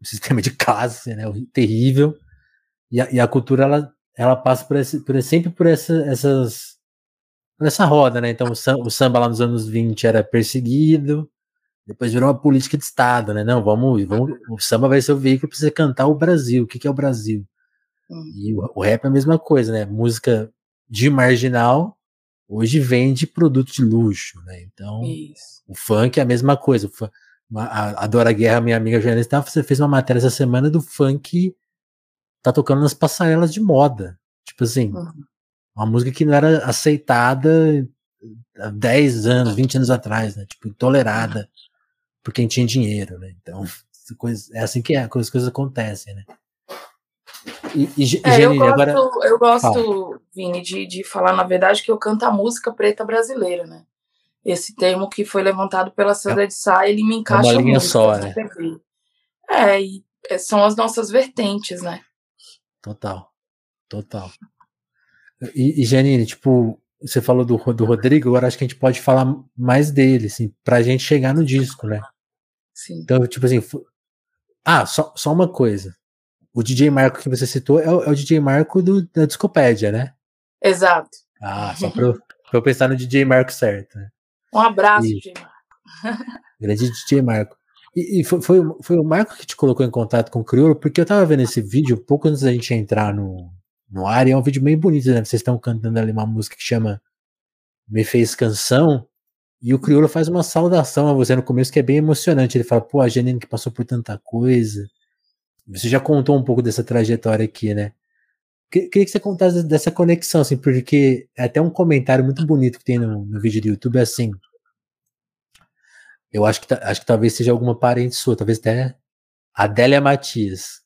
um sistema de classe, né, terrível, e a, e a cultura, ela, ela passa por, esse, por sempre por essa, essas, por essa roda, né, então o samba, o samba lá nos anos 20 era perseguido, depois virou uma política de Estado, né, não, vamos, vamos o samba vai ser o veículo para você cantar o Brasil, o que, que é o Brasil? Hum. E o, o rap é a mesma coisa, né, música de marginal hoje vende produto de luxo, né? Então, Isso. o funk é a mesma coisa. A, a Dora Guerra, minha amiga jornalista, você fez uma matéria essa semana do funk tá tocando nas passarelas de moda. Tipo assim, uhum. uma música que não era aceitada há 10 anos, 20 anos atrás, né? Tipo, intolerada por quem tinha dinheiro, né? Então, é assim que é, as coisas acontecem, né? E, e, é, eu gosto, agora... eu gosto Vini, de, de falar, na verdade, que eu canto a música preta brasileira, né? Esse termo que foi levantado pela Sandra de Sá, ele me encaixa é uma linha muito, só, né? É, e é, são as nossas vertentes, né? Total. Total. E, e Janine, tipo, você falou do, do Rodrigo, agora acho que a gente pode falar mais dele, assim, pra gente chegar no disco, né? Sim. Então, tipo assim. Ah, só, só uma coisa. O DJ Marco que você citou é o, é o DJ Marco do, da Discopédia, né? Exato. Ah, só pra eu, pra eu pensar no DJ Marco certo, né? Um abraço, E- Gemar. Grande DJ Marco. E, e foi, foi, o- foi o Marco que te colocou em contato com o Criolo, porque eu tava vendo esse vídeo pouco antes da gente entrar no, no ar, e é um vídeo bem bonito, né? Vocês estão cantando ali uma música que chama Me Fez Canção, e o Criolo faz uma saudação a você no começo que é bem emocionante. Ele fala, pô, a Janine que passou por tanta coisa. Você já contou um pouco dessa trajetória aqui, né? Que- Queria que você contasse dessa conexão, assim, porque é até um comentário muito bonito que tem no, no vídeo do YouTube, assim. Eu acho que, acho que talvez seja alguma parente sua, talvez até Adélia Matias.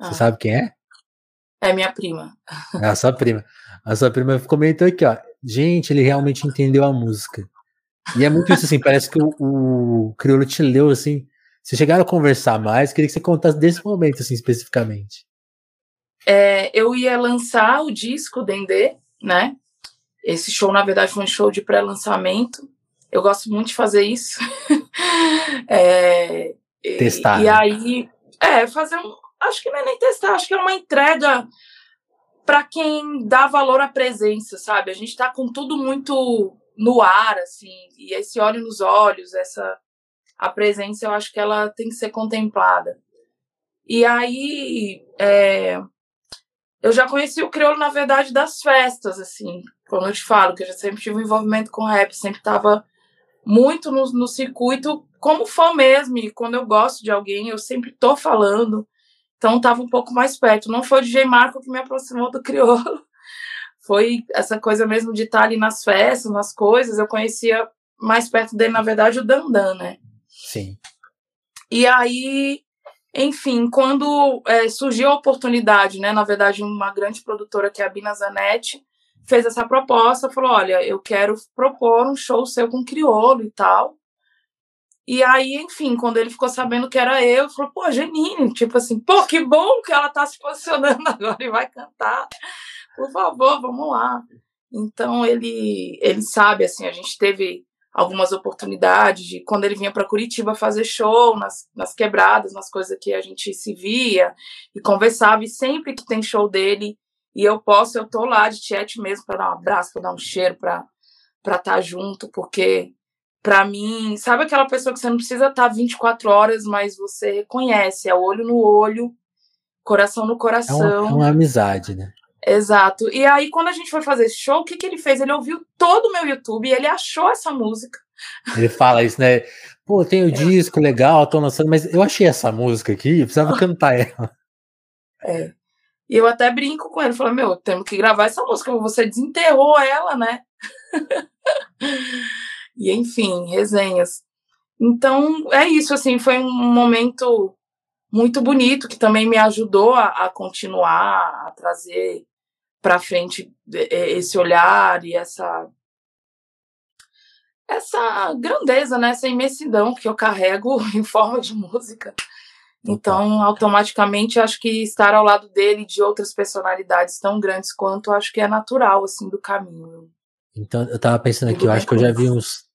Você Ah, sabe quem é? é minha prima. É a sua prima. A sua prima comentou aqui, ó. Gente, ele realmente entendeu a música. E é muito isso, assim, parece que o, o Criolo te leu, assim. Vocês chegaram a conversar mais, queria que você contasse desse momento, assim, especificamente. É, eu ia lançar o disco Dendê, né? Esse show, na verdade, foi um show de pré-lançamento. Eu gosto muito de fazer isso. É, e- Testar, E, né? aí, é, fazer um. Acho que não é nem testar, acho que é uma entrega para quem dá valor à presença, sabe? A gente tá com tudo muito no ar, assim, e esse olho nos olhos, essa. A presença, eu acho que ela tem que ser contemplada. E aí, é, eu já conheci o crioulo, na verdade, das festas, assim. Como eu te falo, que eu já sempre tive um envolvimento com rap, sempre tava muito no, no circuito, como fã mesmo. E quando eu gosto de alguém, eu sempre tô falando. Então tava um pouco mais perto. Não foi o DJ Marco que me aproximou do crioulo. Foi essa coisa mesmo de estar ali nas festas, nas coisas. Eu conhecia mais perto dele, na verdade, o Dandan, né? Sim. E aí, enfim, quando é, surgiu a oportunidade, né? Na verdade, uma grande produtora que é a Bina Zanetti fez essa proposta, falou: olha, eu quero propor um show seu com crioulo e tal. E aí, enfim, quando ele ficou sabendo que era eu, falou, pô, Janine, tipo assim, pô, que bom que ela tá se posicionando agora e vai cantar. Por favor, vamos lá. Então ele ele sabe assim, a gente teve algumas oportunidades de quando ele vinha para Curitiba fazer show nas, nas quebradas, nas coisas que a gente se via e conversava e sempre que tem show dele e eu posso, eu tô lá de chat mesmo para dar um abraço, para dar um cheiro, para para estar junto, porque para mim, sabe aquela pessoa que você não precisa estar 24 horas, mas você reconhece, é olho no olho, coração no É uma, coração. é uma amizade, né? Exato. E aí, quando a gente foi fazer esse show, o que, que ele fez? Ele ouviu todo o meu YouTube e ele achou essa música. Ele fala isso, né? Pô, tem o disco legal, tô lançando, mas eu achei essa música aqui, eu precisava cantar ela. É. E eu até brinco com ele, falo, meu, temos que gravar essa música, você desenterrou ela, né? e enfim, resenhas. Então, é isso, assim, foi um momento muito bonito que também me ajudou a, a continuar, a trazer para frente esse olhar e essa essa grandeza, né, essa imensidão que eu carrego em forma de música. Então, automaticamente, acho que estar ao lado dele de outras personalidades tão grandes quanto, acho que é natural, assim, do caminho. Então, eu tava pensando aqui, eu acho que eu já vi uns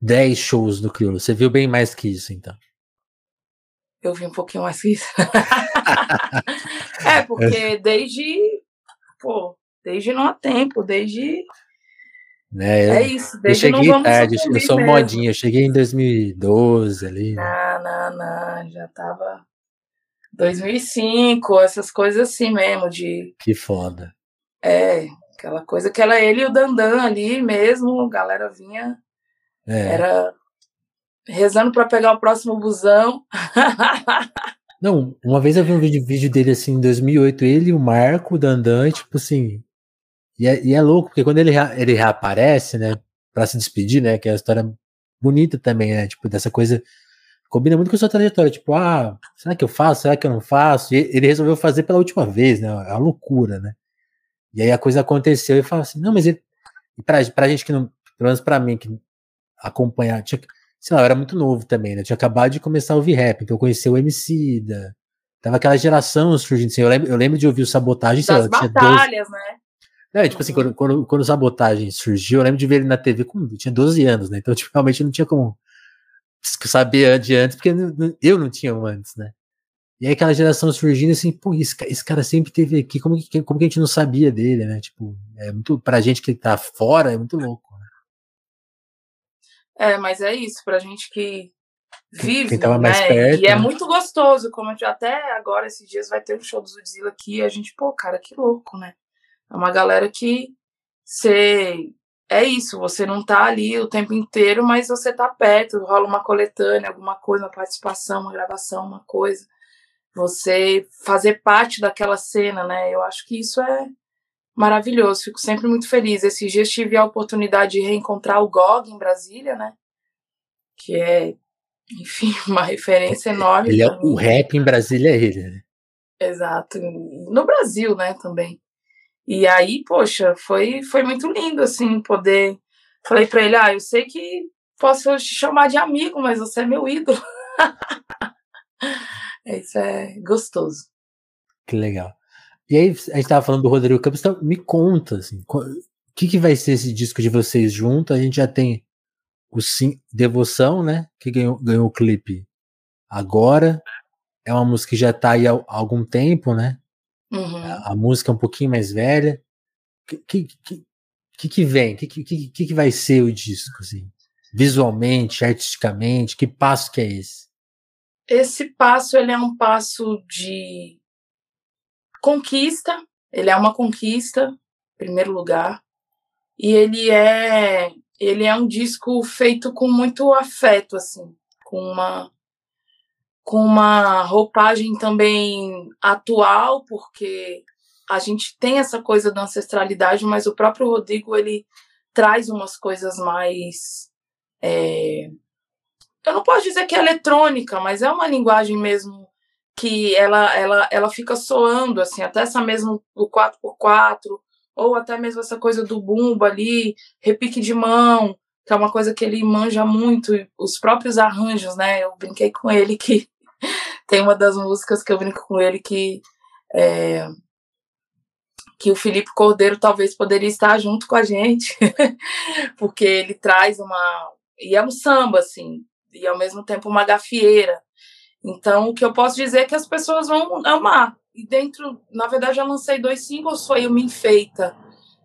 10 shows do Criolo. Você viu bem mais que isso, então. Eu vi um pouquinho mais que isso. é, porque desde, pô, desde não há tempo, desde... Né? É isso, desde eu cheguei não tarde, eu sou mesmo. modinha, eu cheguei em 2012 ali. Né? Não, não, não, já tava 2005, essas coisas assim mesmo, de... Que foda. É, aquela coisa que era ele e o Dandan ali mesmo, a galera vinha, É. era rezando para pegar o próximo busão. Não, uma vez eu vi um vídeo, vídeo dele assim em 2008, ele e o Marco, o Dandan, tipo assim. E é, e é louco, porque quando ele, ele reaparece, né, pra se despedir, né, que é uma história bonita também, né, tipo, dessa coisa. Combina muito com a sua trajetória, tipo, ah, será que eu faço? Será que eu não faço? E ele resolveu fazer pela última vez, né? É uma loucura, né? E aí a coisa aconteceu e fala assim, não, mas ele. Pra, pra gente que não. Pelo menos pra mim, que acompanhar. Tinha, sei lá, eu era muito novo também, né? Eu tinha acabado de começar a ouvir rap, então eu conheci o MC da. Tava aquela geração surgindo assim. Eu lembro, eu lembro de ouvir o Sabotagem, sei lá, tinha batalhas, 12... né? Não, tipo assim, quando, quando, quando o Sabotagem surgiu, eu lembro de ver ele na TV com. Eu tinha 12 anos, né? Então, tipo, realmente não tinha como saber de antes, porque eu não tinha um antes, né? E aí aquela geração surgindo assim, pô, esse, esse cara sempre teve aqui, como que, como que a gente não sabia dele, né? Tipo, é muito, pra gente que tá fora, é muito louco. É, mas é isso, pra gente que vive, Quem tava mais né? perto, e é né? muito gostoso, como eu, até agora, esses dias, vai ter um show do Zudzilla aqui, e a gente, pô, cara, que louco, né? É uma galera que você é isso, você não tá ali o tempo inteiro, mas você tá perto, rola uma coletânea, alguma coisa, uma participação, uma gravação, uma coisa. Você fazer parte daquela cena, né? Eu acho que isso é maravilhoso, fico sempre muito feliz. Esses dias tive a oportunidade de reencontrar o GOG em Brasília, né? Que é, enfim, uma referência enorme. Ele é o rap em Brasília é ele, né? Exato. No Brasil, né, também. E aí, poxa, foi, foi muito lindo, assim, poder. Falei para ele: ah, eu sei que posso te chamar de amigo, mas você é meu ídolo. Isso é gostoso. Que legal. E aí, a gente tava falando do Rodrigo Campos, então me conta, assim, o que, que vai ser esse disco de vocês juntos? A gente já tem o Sim, Devoção, né? Que ganhou, ganhou o clipe agora. É uma música que já tá aí há algum tempo, né? Uhum. A, a, música é um pouquinho mais velha. O que, que, que, que vem? O que, que, que, que vai ser o disco? Assim? Visualmente, artisticamente, que passo que é esse? Esse passo ele é um passo de conquista. Ele é uma conquista, em primeiro lugar. E ele é ele é um disco feito com muito afeto, assim, com uma com uma roupagem também atual, porque a gente tem essa coisa da ancestralidade, mas o próprio Rodrigo ele traz umas coisas mais é... eu não posso dizer que é eletrônica, mas é uma linguagem mesmo que ela ela ela fica soando assim, até essa mesmo o 4x4 ou até mesmo essa coisa do bumbo ali, repique de mão, que é uma coisa que ele manja muito, os próprios arranjos, né? Eu brinquei com ele que tem uma das músicas que eu brinco com ele que é, que o Felipe Cordeiro talvez poderia estar junto com a gente, porque ele traz uma e é um samba assim, e ao mesmo tempo uma gafieira. Então, o que eu posso dizer é que as pessoas vão amar. E dentro, na verdade, eu lancei dois singles, foi o Me Enfeita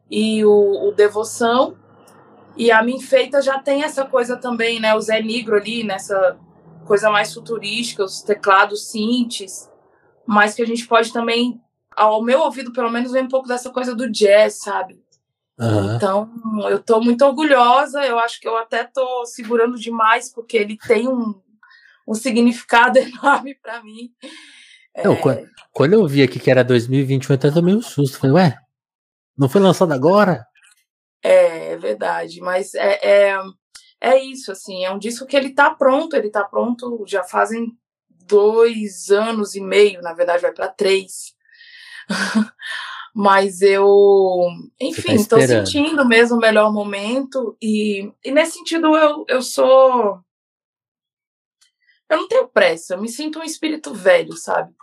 e o, o Devoção. E a Me Enfeita já tem essa coisa também, né? O Zé Negro ali, nessa coisa mais futurística, os teclados synths, mas que a gente pode também, ao meu ouvido, pelo menos, ver um pouco dessa coisa do jazz, sabe? Uhum. Então, eu tô muito orgulhosa, eu acho que eu até tô segurando demais, porque ele tem um, um significado enorme para mim. Não, é... quando, eu vi aqui que era 2021, eu até tomei um susto. Falei, ué, não foi lançado agora? É, é verdade, mas é, é, é isso, assim, é um disco que ele tá pronto, ele tá pronto já fazem dois anos e meio, na verdade vai para três. Mas eu, enfim, estou tá sentindo mesmo o melhor momento e, e nesse sentido eu, eu sou eu não tenho pressa, eu me sinto um espírito velho, sabe?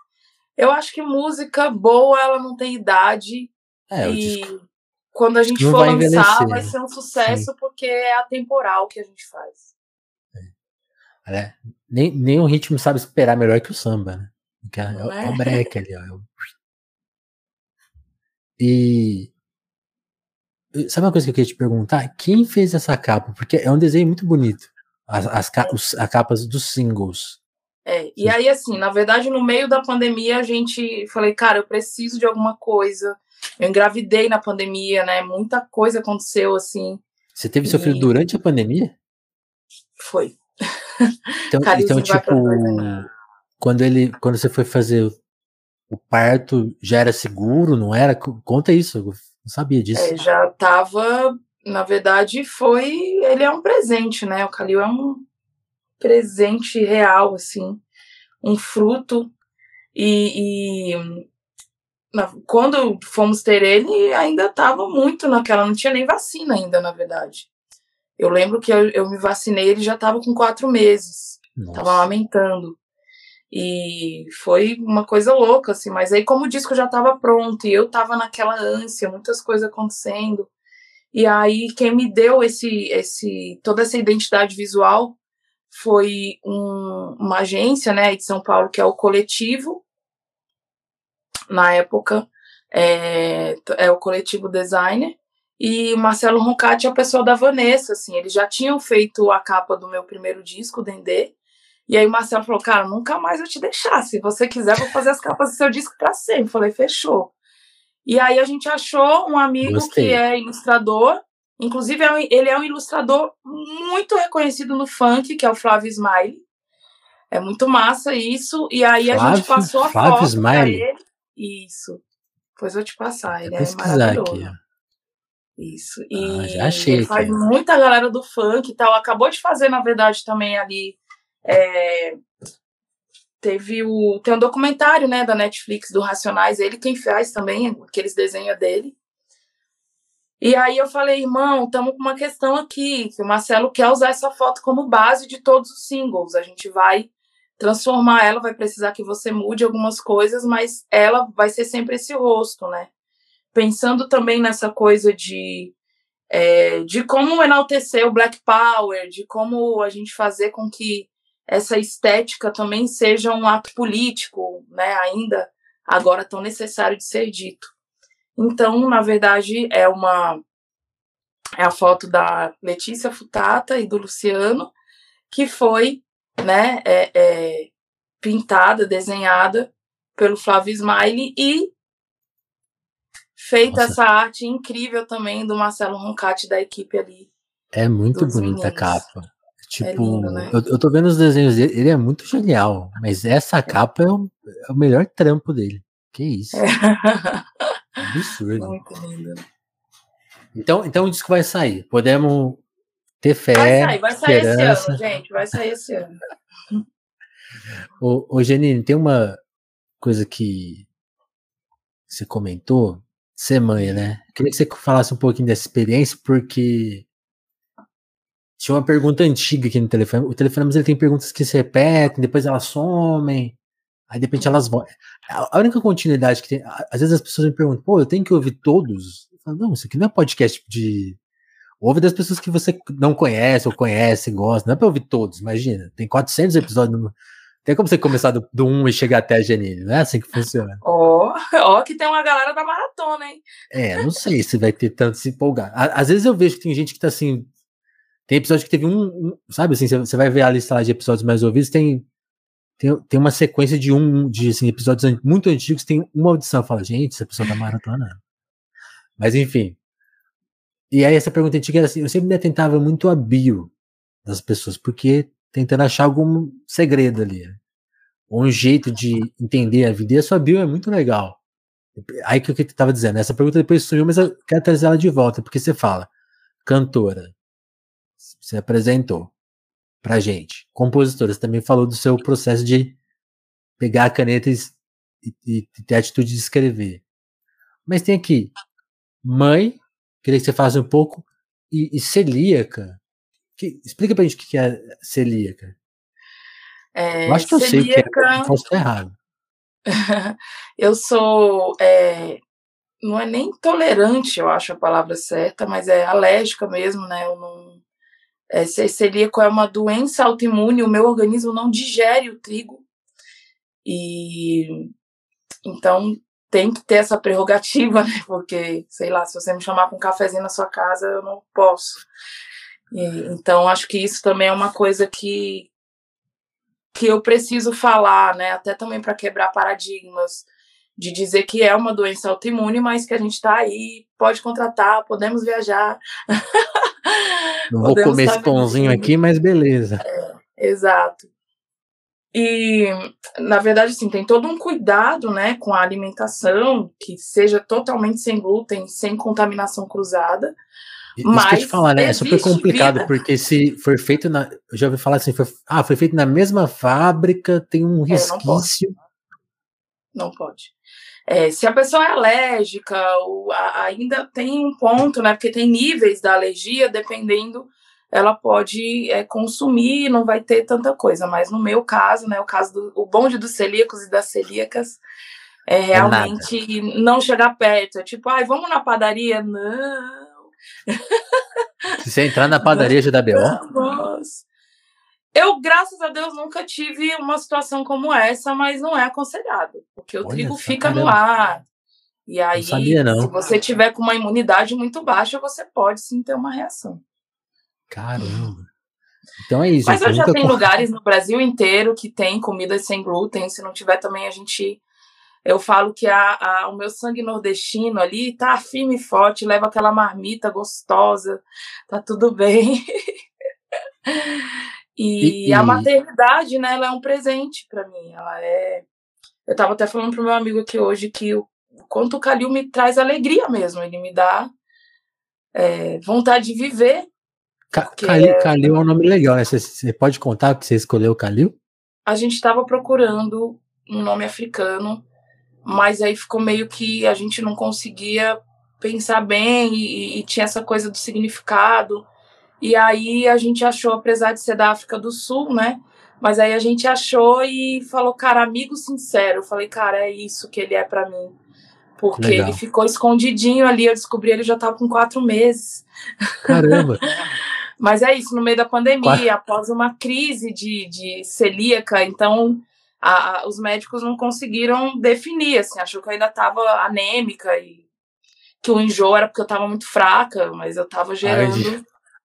Eu acho que música boa, ela não tem idade. É, e disco, quando a gente for vai lançar, vai ser um sucesso Sim. porque é atemporal que a gente faz. É. É, nem, nem o ritmo sabe esperar melhor que o samba, né? É, é, é o break ali, ó. É e. Sabe uma coisa que eu queria te perguntar? Quem fez essa capa? Porque é um desenho muito bonito. As, as, os, as capas dos singles. É, e aí, assim, na verdade, no meio da pandemia, a gente falei, cara, eu preciso de alguma coisa eu engravidei na pandemia, né? Muita coisa aconteceu assim. Você teve e... seu filho durante a pandemia? Foi. Então, então tipo, quando ele, quando você foi fazer o parto, já era seguro, não era? Conta isso, eu não sabia disso. É, já tava, na verdade, foi, ele é um presente, né? O Calil é um presente real, assim, um fruto e, e quando fomos ter ele, ainda estava muito naquela, não tinha nem vacina ainda, na verdade. Eu lembro que eu, eu me vacinei, ele já estava com quatro meses. Estava lamentando. E foi uma coisa louca, assim. Mas aí, como o disco já estava pronto e eu estava naquela ânsia, muitas coisas acontecendo. E aí, quem me deu esse, esse, toda essa identidade visual foi um, uma agência, né, de São Paulo, que é o Coletivo. Na época, é, é o Coletivo Designer. E o Marcelo Roncati é a pessoa da Vanessa, assim, eles já tinham feito a capa do meu primeiro disco, Dendê, e aí o Marcelo falou, cara, nunca mais eu te deixar, se você quiser, vou fazer as capas do seu disco para sempre. Falei, fechou. E aí a gente achou um amigo Gostei. que é ilustrador, inclusive é ele é um ilustrador muito reconhecido no funk, que é o Flávio Smile. É muito massa isso, e aí Flávio, a gente passou a Flávio foto Smile. ele. Isso. Depois eu te passar, ele é maravilhoso. Aqui. Isso. E ah, já achei. Ele faz muita galera do funk e tal. Acabou de fazer, na verdade, também ali. É, teve o. Tem um documentário, né, da Netflix do Racionais, ele quem faz também, aqueles desenhos dele. E aí eu falei, irmão, estamos com uma questão aqui, que o Marcelo quer usar essa foto como base de todos os singles. A gente vai transformar ela, vai precisar que você mude algumas coisas, mas ela vai ser sempre esse rosto, né? pensando também nessa coisa de, é, de como enaltecer o Black Power, de como a gente fazer com que essa estética também seja um ato político, né, ainda agora tão necessário de ser dito. Então, na verdade, é uma é a foto da Letícia Futata e do Luciano, que foi né, é, é, pintada, desenhada pelo Flávio Smiley e feita Nossa. essa arte incrível também do Marcelo Roncati da equipe ali. É muito bonita a capa. Tipo, é lindo, né? eu, eu tô vendo os desenhos dele, ele é muito genial, mas essa capa é o, é o melhor trampo dele. Que isso? É. Absurdo. Muito lindo. Então, então o disco vai sair. Podemos ter fé. Vai sair, vai sair esperança. esse ano, gente. Vai sair esse ano. ô, ô Janine, tem uma coisa que você comentou ser mãe, né? Queria que você falasse um pouquinho dessa experiência, porque tinha uma pergunta antiga aqui no telefone. O telefone, mas ele tem perguntas que se repetem, depois elas somem, aí de repente elas vão. A única continuidade que tem. Às vezes as pessoas me perguntam, pô, eu tenho que ouvir todos? Eu falo, não, isso aqui não é podcast de. Ouve das pessoas que você não conhece ou conhece, gosta. Não é pra ouvir todos, imagina. Tem 400 episódios no, tem como você começar do, do 1 e chegar até a Janine, não é assim que funciona? Ó, oh, oh, que tem uma galera da maratona, hein? É, não sei se vai ter tanto se empolgar. Às vezes eu vejo que tem gente que tá assim. Tem episódio que teve um. um sabe assim, você vai ver a lista lá de episódios mais ouvidos, tem. Tem, tem uma sequência de um de assim, episódios muito antigos, tem uma audição. Fala, gente, essa pessoa da maratona. Mas enfim. E aí essa pergunta antiga era assim, eu sempre me atentava muito a bio das pessoas, porque tentando achar algum segredo ali. Ou um jeito de entender a vida. E a sua bio é muito legal. Aí que eu estava dizendo, essa pergunta depois sumiu, mas eu quero trazer ela de volta, porque você fala, cantora, você apresentou pra gente. Compositora, você também falou do seu processo de pegar a caneta e, e, e ter a atitude de escrever. Mas tem aqui, mãe, queria que você faça um pouco, e, e celíaca. Que, explica pra gente o que é celíaca. É, eu acho que celíaca... eu sei o que é, posso estar errado. eu sou. É, não é nem tolerante, eu acho a palavra certa, mas é alérgica mesmo, né? Eu não. É, celíaco é uma doença autoimune, o meu organismo não digere o trigo. E então tem que ter essa prerrogativa, né? Porque, sei lá, se você me chamar para um cafezinho na sua casa, eu não posso. E, então, acho que isso também é uma coisa que, que eu preciso falar, né? Até também para quebrar paradigmas, de dizer que é uma doença autoimune, mas que a gente está aí, pode contratar, podemos viajar. Não vou comer esse pãozinho aqui, mas beleza. É, exato. E, na verdade, assim, tem todo um cuidado, né, com a alimentação, que seja totalmente sem glúten, sem contaminação cruzada, mas Isso que eu te falar, né? É super complicado, vida. porque se for feito na. Eu já ouvi falar assim, foi, ah, foi feito na mesma fábrica, tem um é, resquício. Não pode. Não pode. É, se a pessoa é alérgica, ou a, ainda tem um ponto, né? Porque tem níveis da alergia dependendo ela pode é, consumir, não vai ter tanta coisa. Mas no meu caso, né, o caso do o bonde dos celíacos e das celíacas, é, é realmente é não chegar perto. É tipo, ai, vamos na padaria? Não. Se você entrar na padaria já dá B.O.? Eu, graças a Deus, nunca tive uma situação como essa, mas não é aconselhado, porque o Olha, trigo fica caramba. no ar. E aí, não sabia, não. se você tiver com uma imunidade muito baixa, você pode sim ter uma reação. Caramba. Então é isso. Mas eu já tem lugares no Brasil inteiro que tem comidas sem glúten. Se não tiver também, a gente. Eu falo que a, a, o meu sangue nordestino ali tá firme e forte, leva aquela marmita gostosa, tá tudo bem. e, e, a maternidade, né, ela é um presente para mim. Ela é. Eu tava até falando pro meu amigo aqui hoje que o quanto o Calil me traz alegria mesmo. Ele me dá é, vontade de viver Calil, é... Calil é um nome legal, né? Você, você pode contar que você escolheu Calil? A gente estava procurando um nome africano, mas aí ficou meio que a gente não conseguia pensar bem e, e, tinha essa coisa do significado. E aí a gente achou, apesar de ser da África do Sul, né? Mas aí a gente achou e falou, cara, amigo sincero. Eu falei, cara, é isso que ele é para mim. Porque Legal. ele ficou escondidinho ali, eu descobri ele já tava com quatro meses. Caramba! Mas é isso, no meio da pandemia, após uma crise de, de celíaca, então a, a, os médicos não conseguiram definir, assim, achou que eu ainda estava anêmica e que o enjoo era porque eu estava muito fraca, mas eu estava gerando.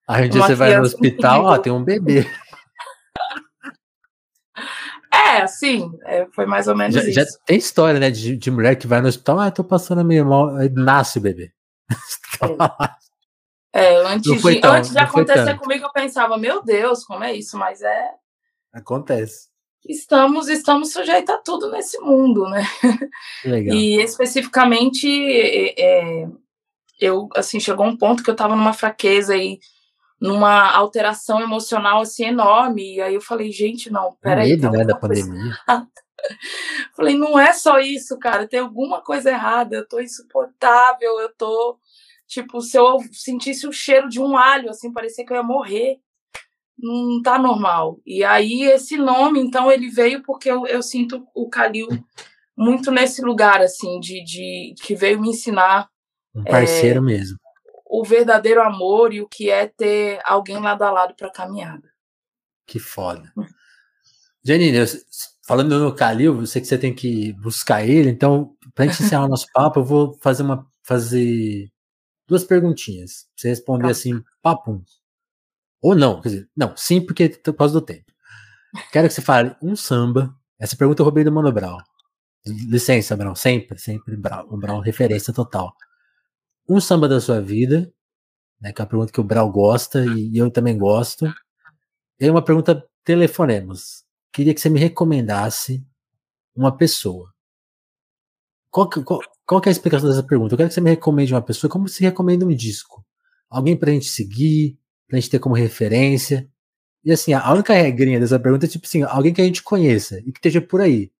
Aí um dia você vai no hospital, ó, tem um bebê. É, assim, é, foi mais ou menos já, isso. Já tem história, né, de, de mulher que vai no hospital, ah, tô passando meio mal, aí nasce o bebê. É. É, antes, de, tão, antes de acontecer comigo, eu pensava, meu Deus, como é isso? Mas é. Acontece. Estamos, estamos sujeitos a tudo nesse mundo, né? Legal. E especificamente, é, eu, assim, chegou um ponto que eu tava numa fraqueza e numa alteração emocional, assim, enorme. E aí eu falei, gente, não, peraí. Medo, tá né, da pandemia. falei, não é só isso, cara, tem alguma coisa errada, eu tô insuportável, eu tô Tipo, se eu sentisse o cheiro de um alho, assim, parecia que eu ia morrer. Não tá normal. E aí, esse nome, então, ele veio porque eu, eu sinto o Calil muito nesse lugar, assim, de, de que veio me ensinar. Um parceiro é, mesmo. O verdadeiro amor e o que é ter alguém lado a lado pra caminhada. Que foda. Janine, eu, falando no Calil, eu sei que você tem que buscar ele, então, pra gente encerrar o nosso papo, eu vou fazer uma. fazer duas perguntinhas. Você responder tá. assim, papum. Ou não, quer dizer, não, sim, porque por causa do tempo. Quero que você fale um samba. Essa pergunta eu roubei do Mano Brown. Licença, Brown, sempre, sempre Brown, o Brown referência total. Um samba da sua vida, né, que é uma pergunta que o Brown gosta e eu também gosto. E uma pergunta telefonemos. Queria que você me recomendasse uma pessoa. Qual, qual, qual é a explicação dessa pergunta? Eu quero que você me recomende uma pessoa como se recomenda um disco. Alguém pra gente seguir, pra gente ter como referência. E assim, a única regrinha dessa pergunta é tipo assim, alguém que a gente conheça e que esteja por aí.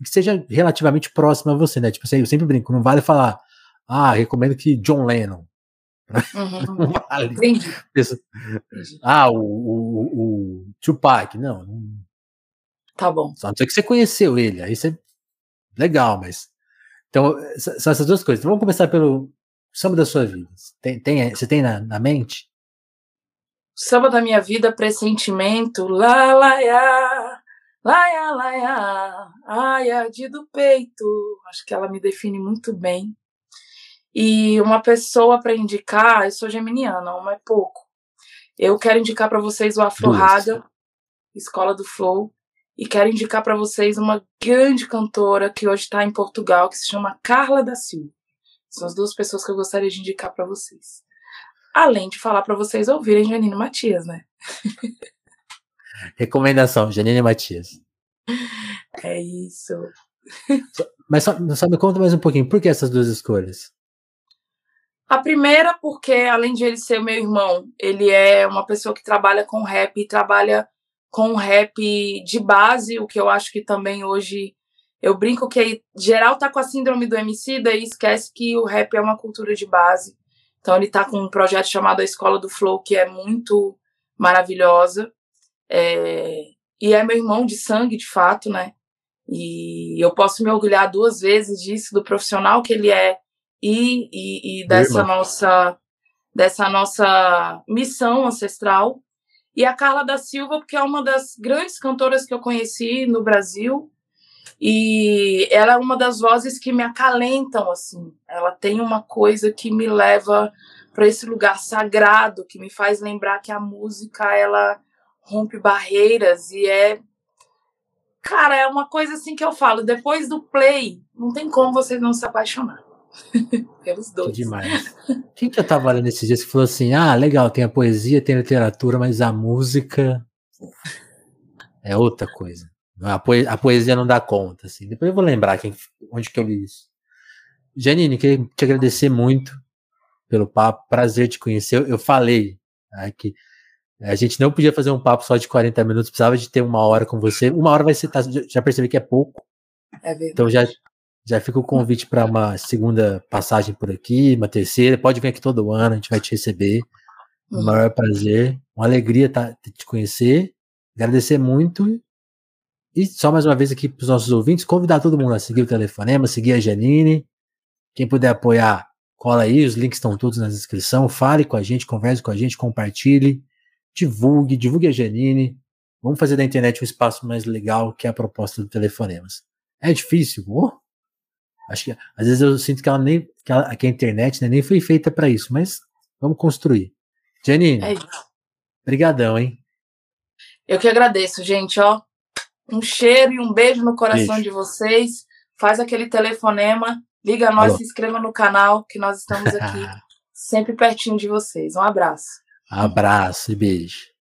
E que seja relativamente próximo a você, né? Tipo assim, eu sempre brinco, não vale falar, ah, recomendo que John Lennon. Uhum. vale. Ah, o, o, o Tupac. Não, não. Tá bom. Só não sei que você conheceu ele. Aí você. Legal, mas então, são essas duas coisas. Então, vamos começar pelo samba da sua vida. Tem, tem, você tem na, na mente? Samba da minha vida, pressentimento, lá, lá, lá, lá, lá, ai, de do peito. Acho que ela me define muito bem. E uma pessoa para indicar, eu sou geminiana, uma é pouco. Eu quero indicar para vocês o Afro Raga, Escola do Flow, e quero indicar para vocês uma grande cantora que hoje está em Portugal, que se chama Carla da Silva. São as duas pessoas que eu gostaria de indicar para vocês. Além de falar para vocês ouvirem Janine Matias, né? Recomendação, Janine Matias. É isso. Mas só, só me conta mais um pouquinho, por que essas duas escolhas? A primeira, porque além de ele ser meu irmão, ele é uma pessoa que trabalha com rap e trabalha com rap de base, o que eu acho que também hoje eu brinco que geral tá com a síndrome do MC, daí esquece que o rap é uma cultura de base. Então ele tá com um projeto chamado A Escola do Flow, que é muito maravilhosa. É, e é meu irmão de sangue, de fato, né? E eu posso me orgulhar duas vezes disso, do profissional que ele é e, e, e dessa nossa dessa nossa missão ancestral. E a Carla da Silva, porque é uma das grandes cantoras que eu conheci no Brasil. E ela é uma das vozes que me acalentam, assim. Ela tem uma coisa que me leva para esse lugar sagrado, que me faz lembrar que a música, ela rompe barreiras e é cara, é uma coisa assim que eu falo, depois do play, não tem como você não se apaixonar. Pelos dois. Que demais. Quem que eu tava lendo esses dias que falou assim: ah, legal, tem a poesia, tem a literatura, mas a música é outra coisa. A, poesia, a poesia não dá conta, assim. Depois eu vou lembrar quem, onde que eu li isso. Janine, queria te agradecer muito pelo papo, prazer te conhecer. Eu falei né, que a gente não podia fazer um papo só de 40 minutos, precisava de ter uma hora com você. Uma hora vai ser, tá, já percebi que é pouco. É verdade. Então já, já fica o convite para uma segunda passagem por aqui, uma terceira. Pode vir aqui todo ano, a gente vai te receber. Um maior prazer, uma alegria tá, te conhecer. Agradecer muito. E só mais uma vez aqui para os nossos ouvintes, convidar todo mundo a seguir o Telefonema, seguir a Janine. Quem puder apoiar, cola aí, os links estão todos na descrição. Fale com a gente, converse com a gente, compartilhe divulgue, divulgue a Janine. Vamos fazer da internet um espaço mais legal que é a proposta do Telefonemas. É difícil? Oh, acho que às vezes eu sinto que ela nem que, ela, que a internet né, nem foi feita para isso, mas vamos construir. Janine, é brigadão, hein? Eu que agradeço, gente, ó. Um cheiro e um beijo no coração beijo. de vocês. Faz aquele telefonema, liga a nós, Alô. se inscreva no canal, que nós estamos aqui sempre pertinho de vocês. Um abraço. Abraço e beijo.